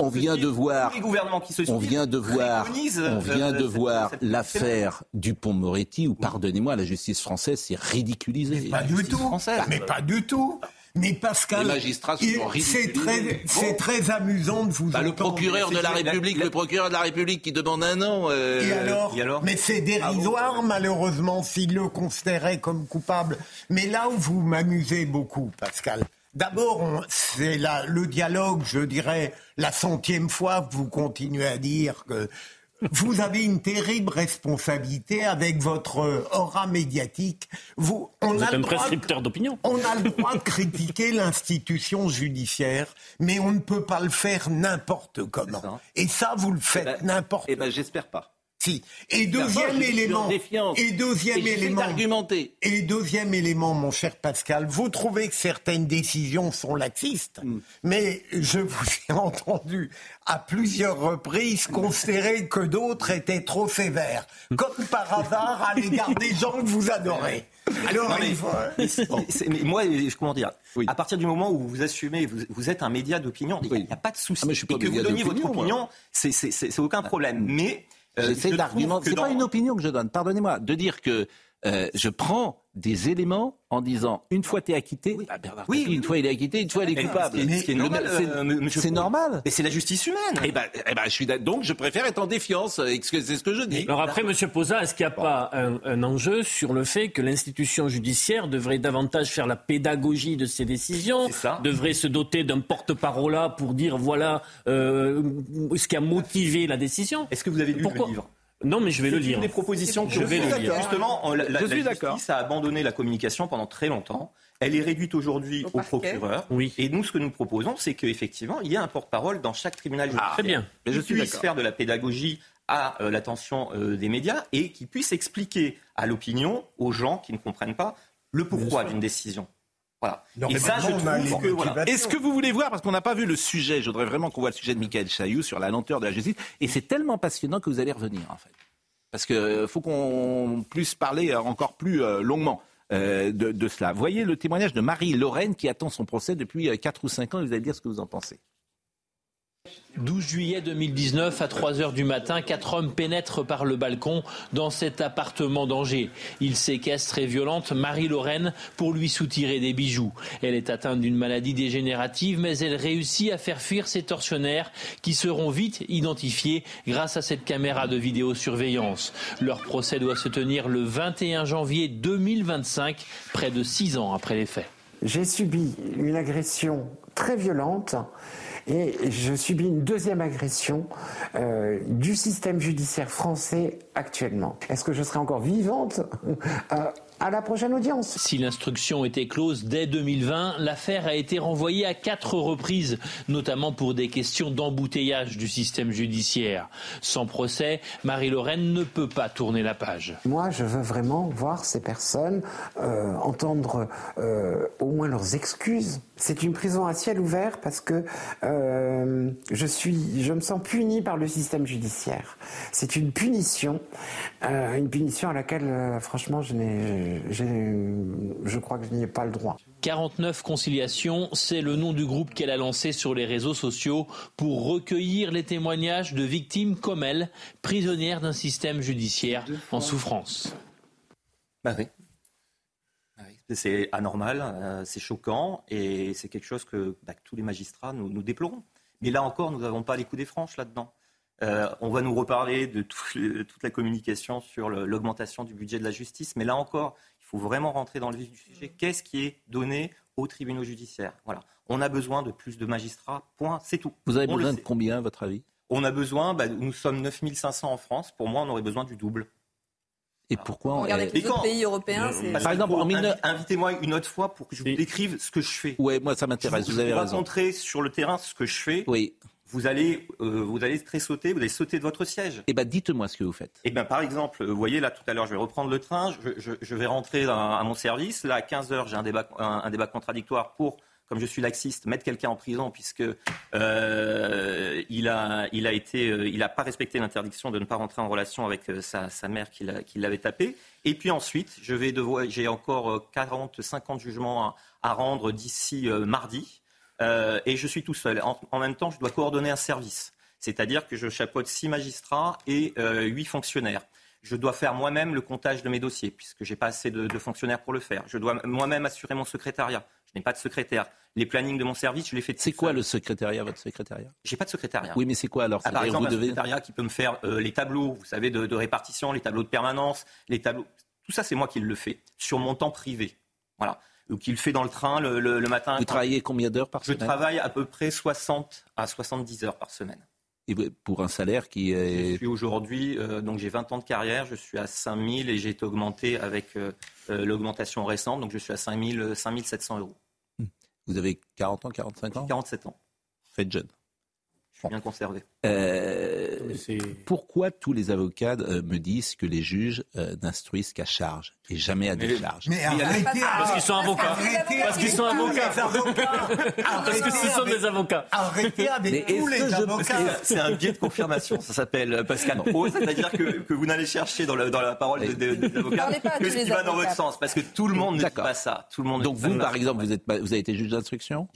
on, se vient de voir, tous les gouvernements qui se on vient de voir, on vient euh, de voir l'affaire Dupont-Moretti où, pardonnez-moi, la justice française s'est ridiculisée. Pas du tout. Mais pas du tout. Mais Pascal, c'est très, c'est Bon. très amusant de vous Bah, le procureur de la République, le procureur de la République qui demande un an. euh, Et alors, Mais c'est dérisoire, malheureusement, s'il le considérait comme coupable. Mais là où vous m'amusez beaucoup, Pascal, d'abord, c'est la- le dialogue, je dirais, la centième fois que vous continuez à dire que vous avez une terrible responsabilité avec votre aura médiatique. Vous, on Vous a êtes le un droit- prescripteur d'opinion. on a le droit de critiquer l'institution judiciaire, mais on ne peut pas le faire n'importe comment. Et ça, vous le faites n'importe Eh ben, j'espère pas. Si. Et deuxième élément. Et deuxième Et élément. Et deuxième élément, mon cher Pascal, vous trouvez que certaines décisions sont laxistes, Hmm. mais je vous ai entendu à plusieurs reprises considérer que d'autres étaient trop sévères, comme par hasard à l'égard des gens que vous adorez. Alors, Non, mais- il faut- mais c'est- c'est- mais moi, je- comment dire À partir du moment où vous assumez, vous, vous êtes un média d'opinion, il n'y a, pas de souci. Ah, et que vous donniez votre opinion, c'est aucun problème. Mais euh, trouve que C'est pas une opinion que je donne, pardonnez-moi, de dire que euh, je prends des éléments en disant une fois t'es acquitté, bah, Bernard Oui, Tapie, oui, une fois il est acquitté, une fois il est coupable. normal, c'est- euh, c'est normal. Mais c'est la justice humaine. Eh ben, eh ben, je suis d'accord. donc je préfère être en défiance. euh, C'est ce que je dis. Alors après, Monsieur Posa, est-ce qu'il n'y a pas un, un enjeu sur le fait que l'institution judiciaire devrait davantage faire la pédagogie de ses décisions, devrait se doter d'un porte-parole pour dire voilà euh, ce qui a motivé la décision? Est-ce que vous avez lu Pourquoi? le livre? Non, mais je vais le lire. des propositions je que vais le lire. Justement, euh, la, la- Je justice a abandonné la communication pendant très longtemps. Elle est réduite aujourd'hui au, procureur. Et nous, ce que nous proposons, c'est qu'effectivement, il y ait un porte-parole dans chaque tribunal judiciaire. très bien. Mais je qui suis faire de la pédagogie à euh, l'attention euh, des médias et qui puisse expliquer à l'opinion, aux gens qui ne comprennent pas, le pourquoi d'une décision. Voilà. Et ça, je trouve que voilà. Est-ce que vous voulez voir, parce qu'on n'a pas vu le sujet, je voudrais vraiment qu'on voit le sujet de Michael Chailloux sur la lenteur de la justice, et c'est tellement passionnant que vous allez revenir en fait. Parce qu'il faut qu'on puisse parler euh, encore plus euh, longuement euh, de, de cela. Voyez le témoignage de Marie Lorraine qui attend son procès depuis euh, 4 ou 5 ans et vous allez dire ce que vous en pensez. 12 juillet 2019, à 3 heures du matin, quatre hommes pénètrent par le balcon dans cet appartement d'Angers. Ils séquestrent et violentent Marie-Lorraine pour lui soutirer des bijoux. Elle est atteinte d'une maladie dégénérative, mais elle réussit à faire fuir ses tortionnaires qui seront vite identifiés grâce à cette caméra de vidéosurveillance. Leur procès doit se tenir le 21 janvier 2025, près de six ans après les faits. J'ai subi une agression très violente et je subis une deuxième agression euh, du système judiciaire français actuellement. Est-ce que je serai encore vivante? Euh, à la prochaine audience. Si l'instruction était close dès 2020, l'affaire a été renvoyée à quatre reprises, notamment pour des questions d'embouteillage du système judiciaire. Sans procès, Marie-Lorraine ne peut pas tourner la page. Moi, je veux vraiment voir ces personnes, euh, entendre euh, au moins leurs excuses. C'est une prison à ciel ouvert parce que euh, je suis, je me sens puni par le système judiciaire. C'est une punition, une punition à laquelle, franchement, je n'ai je crois que je n'y ai pas le droit. 49 conciliations, c'est le nom du groupe qu'elle a lancé sur les réseaux sociaux pour recueillir les témoignages de victimes comme elle, prisonnières d'un système judiciaire en souffrance. Bah oui. C'est anormal, euh, c'est choquant et c'est quelque chose que, bah, tous les magistrats nous, nous déplorons. Mais là encore, nous n'avons pas les coups des franches là-dedans. Euh, on va nous reparler de toute la communication sur l'augmentation du budget de la justice, mais là encore, il faut vraiment rentrer dans le vif du sujet. Qu'est-ce qui est donné aux tribunaux judiciaires Voilà. On a besoin de plus de magistrats, point, c'est tout. Vous avez besoin de combien, à votre avis? On a besoin, bah, nous sommes 9500 en France, pour moi, on aurait besoin du double. Et pourquoi on avec les autres pays européens, Par exemple, invitez-moi une autre fois pour que je vous décrive ce que je fais. Oui, moi ça m'intéresse. Vous, avez raison. Rencontrer sur le terrain ce que je fais. Oui vous allez, euh, vous allez sauter, vous allez sauter de votre siège. Eh bien, dites-moi ce que vous faites. Eh bien, par exemple, vous voyez, là, tout à l'heure, je vais reprendre le train, je, vais rentrer à, mon service. Là, à 15 heures, j'ai un débat, un, débat contradictoire pour, comme je suis laxiste, mettre quelqu'un en prison puisque euh, il a, il a été, euh, il n'a pas respecté l'interdiction de ne pas rentrer en relation avec sa, mère qui l'avait tapé. Et puis ensuite, je vais devoir, j'ai encore 40, 50 jugements à rendre d'ici mardi. Euh, et je suis tout seul. En, même temps, je dois coordonner un service. C'est-à-dire que je chapeaute six magistrats et euh, huit fonctionnaires. Je dois faire moi-même le comptage de mes dossiers, puisque je n'ai pas assez de, fonctionnaires pour le faire. Je dois moi-même assurer mon secrétariat. Je n'ai pas de secrétaire. Les plannings de mon service, je les fais. C'est quoi le secrétariat, votre secrétariat? J'ai pas de secrétariat. Oui, mais c'est quoi alors ah, Par exemple, un secrétariat qui peut me faire euh, les tableaux, vous savez, de, de, répartition, les tableaux de permanence, les tableaux. Tout ça, c'est moi qui le fais sur mon temps privé. Voilà qu'il fait dans le train le, matin. Vous travaillez combien d'heures par semaine Je travaille à peu près 60 à 70 heures par semaine. Et pour un salaire qui est... Je suis aujourd'hui, euh, donc j'ai 20 ans de carrière, je suis à 5 000 et j'ai été augmenté avec euh, euh, l'augmentation récente, donc je suis à 5 700 euros. Vous avez 40 ans, 45 ans? 47 ans. Faites jeune bien conservé. Euh, pourquoi tous les avocats euh, me disent que les juges euh, n'instruisent qu'à charge et jamais à décharge mais, arrêtez, Parce qu'ils sont avocats. parce qu'ils sont avocats. parce que ce sont des avocats. Arrêtez avec tous les avocats. C'est un biais de confirmation, ça s'appelle Pascal Pro. C'est-à-dire que, que, vous n'allez chercher dans, dans la parole des, des avocats que ce qui va dans votre sens. Parce que tout le monde ne dit pas ça. Tout le monde Donc vous, par exemple, vous, êtes, vous avez été juge d'instruction?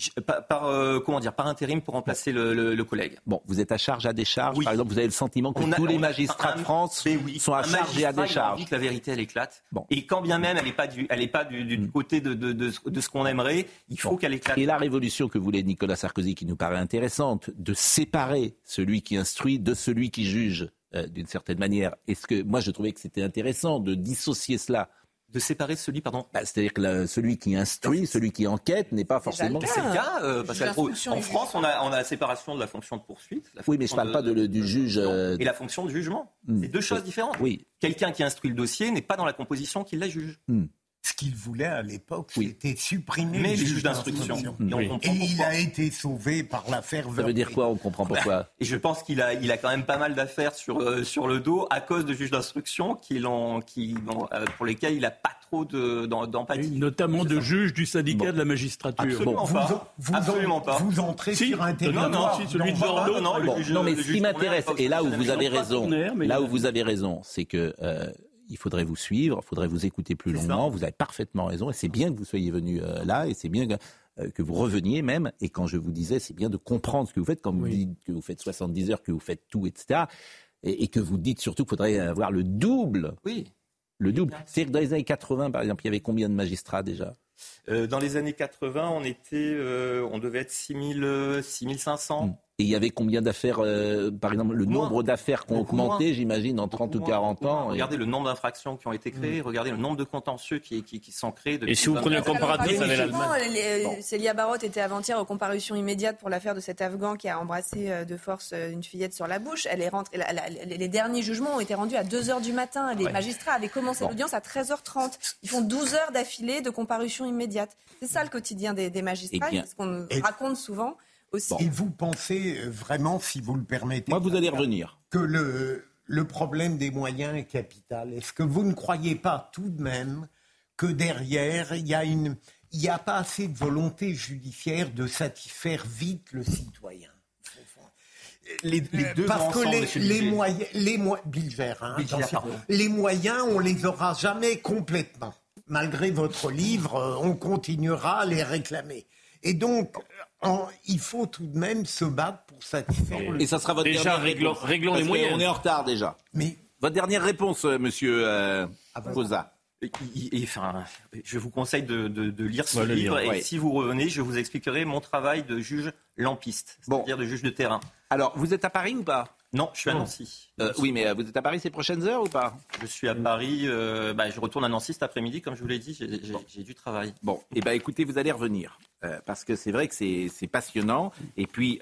Par, comment dire, par intérim pour remplacer le collègue. Bon, vous êtes à charge à décharge. Par exemple, vous avez le sentiment que tous les magistrats de France sont à charge et à décharge. que la vérité, elle éclate. Et quand bien même elle n'est pas du, elle est pas du, mm. côté de, de, de, ce qu'on aimerait, il faut qu'elle éclate. Et la révolution que voulait Nicolas Sarkozy, qui nous paraît intéressante, de séparer celui qui instruit de celui qui juge, euh, d'une certaine manière. Est-ce que moi, je trouvais que c'était intéressant de dissocier cela de séparer celui, pardon bah, C'est-à-dire que celui qui instruit, celui qui enquête n'est pas forcément... C'est le cas, euh, parce qu'en France, on a, on a la séparation de la fonction de poursuite. oui, mais je ne parle pas de, du juge... Euh, et la fonction de jugement. Hmm. C'est deux choses différentes. Oui. Quelqu'un qui instruit le dossier n'est pas dans la composition qui la juge. Hmm. Ce qu'il voulait à l'époque, c'était supprimer les juges d'instruction. Et, il a été sauvé par l'affaire Ça veut dire quoi On comprend pourquoi. Et je pense qu'il a, il a quand même pas mal d'affaires sur, euh, sur le dos à cause de juges d'instruction qui qui, pour lesquels il n'a pas trop d'empathie. notamment de juges du syndicat de la magistrature. Absolument pas. Vous, Absolument pas. Vous entrez sur un territoire. Non, non, celui de Bordeaux. Non, non, mais ce qui m'intéresse, et là où vous avez raison, là où vous avez raison, c'est que euh, il faudrait vous suivre, il faudrait vous écouter plus longuement. Vous avez parfaitement raison, et c'est bien que vous soyez venu euh, là, et c'est bien que euh, que vous reveniez même. Et quand je vous disais, c'est bien de comprendre ce que vous faites, quand vous dites que vous faites 70 heures, que vous faites tout, etc. Et, et que vous dites surtout qu'il faudrait avoir le double. Oui. Le double. C'est-à-dire que dans les années 80, par exemple, il y avait combien de magistrats déjà? Euh, dans les années 80, on était, on devait être 6000, euh, 6500. Et il y avait combien d'affaires, euh, par exemple, le nombre d'affaires qui ont Beaucoup augmenté, moins. j'imagine, en 30 ou Moins, 40 beaucoup moins. ans. et- Regardez le nombre d'infractions qui ont été créées, regardez le nombre de contentieux qui, qui, qui sont créés. depuis Et si vous 20 prenez le comparatif avec l'Allemagne. Célia Barotte était avant-hier aux comparutions immédiates pour l'affaire de cet Afghan qui a embrassé euh, de force euh, une fillette sur la bouche. Elle est rentrée, la- la- la- les derniers jugements ont été rendus à 2h du matin. Les Ouais. magistrats avaient commencé Bon. l'audience à 13h30. Ils font 12 heures d'affilée de comparution immédiate. C'est ça le quotidien des, des magistrats, Eh bien, ce qu'on et- raconte souvent aussi. Et vous pensez euh, vraiment, si vous le permettez, Moi, vous allez revenir. que le, le problème des moyens est capital? Est-ce que vous ne croyez pas tout de même que derrière, il y a une, il n'y a pas assez de volonté judiciaire de satisfaire vite le citoyen? Les, les deux parce que les, les moyens, les mo- Bilger, hein, Bilger, attention. pardon. les moyens, on les aura jamais complètement. Malgré votre livre, euh, on continuera à les réclamer. Et donc, en- il faut tout de même se battre pour satisfaire. le- Et ça sera votre Déjà, dernière réglons- réponse. réglons les moyens. On est en retard déjà. Mais votre dernière réponse, euh, Monsieur euh, Posa. Et- et- enfin, je vous conseille de, de- de lire ce Ouais, livre lire, et ouais. si vous revenez, je vous expliquerai mon travail de juge lampiste, c'est-à-dire de juge de terrain. Alors, vous êtes à Paris ou pas? Non, je suis à Nancy. Euh, oui, mais euh, vous êtes à Paris ces prochaines heures ou pas? Je suis à Paris, euh, bah, je retourne à Nancy cet après-midi, comme je vous l'ai dit, j'ai du travail. Bon, eh ben, écoutez, vous allez revenir. euh, parce que c'est vrai que c'est passionnant. Et puis,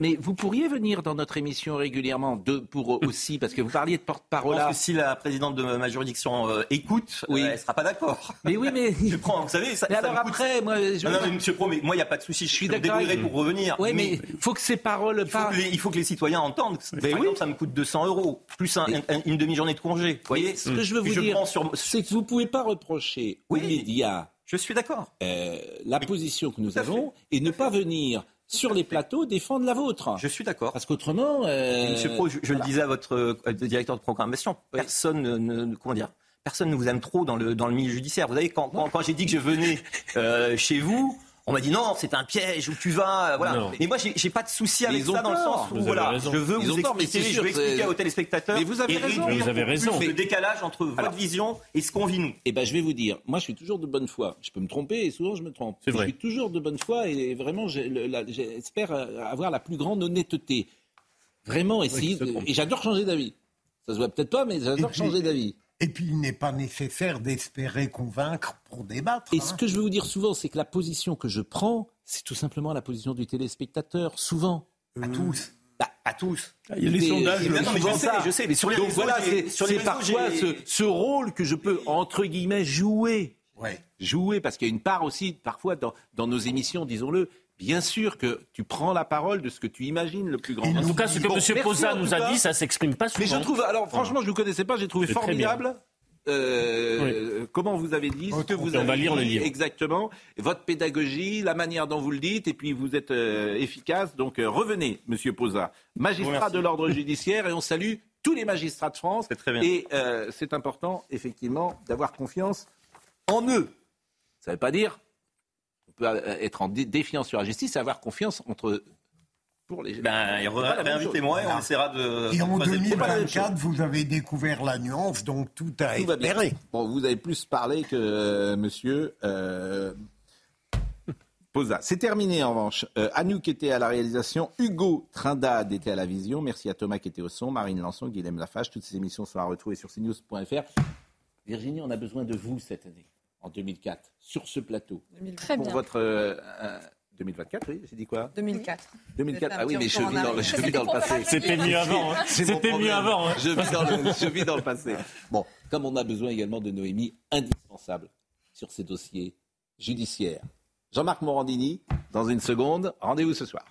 mais vous pourriez venir dans notre émission régulièrement de, pour aussi, parce que vous parliez de Je porte-parole. pense que si la présidente de ma juridiction euh, écoute, Oui. euh, elle sera pas d'accord. Mais oui, mais. Je prends, vous savez, ça, Mais ça alors après, moi, je- Non, non, mais monsieur Pro, mais moi, il n'y a pas de souci, je suis d'accord avec pour revenir. Oui, mais faut que ces paroles il faut, que les, il faut que les citoyens entendent. Par Ben oui. exemple, ça me coûte 200 euros, plus un- un- une demi-journée de congé. Vous voyez Ce que je veux vous dire, sur- c'est que vous ne pouvez pas reprocher aux médias Je suis d'accord. euh, la position que nous avons et ne pas venir sur les plateaux défendre la vôtre. Je suis d'accord. Parce qu'autrement. euh, Monsieur Pro, je, je voilà. le disais à votre euh, directeur de programmation, personne ne, ne- comment dire, personne ne vous aime trop dans le dans le milieu judiciaire. Vous savez, quand, quand, quand j'ai dit que je venais euh, chez vous. On m'a dit non, c'est un piège où tu vas, euh, voilà. Non. Et moi, j'ai pas de souci avec ça dans le sens où voilà, je veux Ils vous tort, expliquer, je veux expliquer aux téléspectateurs Mais vous avez et raison. Vous avez raison. le décalage entre votre Alors- vision et ce qu'on vit nous. Eh ben, je vais vous dire, moi, je suis toujours de bonne foi. Je peux me tromper et souvent je me trompe. C'est Je suis toujours de bonne foi et vraiment, j'espère euh, avoir la plus grande honnêteté. Vraiment, essayer. Et j'adore changer d'avis. Ça se voit peut-être pas, mais j'adore changer d'avis. Et puis, il n'est pas nécessaire d'espérer convaincre pour débattre. Et hein. ce que je veux vous dire souvent, c'est que la position que je prends, c'est tout simplement la position du téléspectateur. Souvent. À tous. Bah, à tous. Il y a les Et- sondages. c'est non, mais je sais, je sais, mais sur les Donc réseaux, voilà, c'est parfois ce, rôle que je peux, entre guillemets, jouer. Ouais. Jouer, parce qu'il y a une part aussi, parfois, dans, dans nos émissions, disons-le, bien sûr que tu prends la parole de ce que tu imagines le plus grand. En tout cas, ce que Bon, M. Posa nous a cas. dit, ça s'exprime pas souvent. Mais je trouve, alors franchement, je ne vous connaissais pas, j'ai trouvé formidable. euh, Comment vous avez dit ce que vous on avez va lire le dit, livre. exactement, votre pédagogie, la manière dont vous le dites, et puis vous êtes euh, efficace. Donc euh, revenez, Monsieur Posa, magistrat de l'ordre judiciaire, et on salue tous les magistrats de France. C'est très bien. Et euh, c'est important, effectivement, d'avoir confiance en eux. Ça ne veut pas dire on peut euh, être en dé- défiance sur la justice, c'est avoir confiance entre pour les. Ben, réinvitez-moi et on essaiera de. Et en de- c'est pas la même 2024, vous avez découvert la nuance, donc tout a Tout espéré. Bon, vous avez plus parlé que euh, monsieur euh, Posa. C'est terminé en revanche. Euh, Anouk était à la réalisation, Hugo Trindade était à la vision. Merci à Thomas qui était au son, Marine Lançon, Guilhem Lafage. Toutes ces émissions sont à retrouver sur cnews.fr. Virginie, on a besoin de vous cette année, en 2004, sur ce plateau. Très Pour bien. votre. euh, euh, 2024, oui, j'ai dit quoi? 2004. 2004, ah oui, mais je vis dans le, arrière. je Ça, vis dans le c'était passé. C'était mieux avant. hein. C'était mieux avant. hein. Je vis, dans le, je vis dans le passé. Bon, comme on a besoin également de Noémie, indispensable sur ces dossiers judiciaires. Jean-Marc Morandini, dans une seconde, rendez-vous ce soir.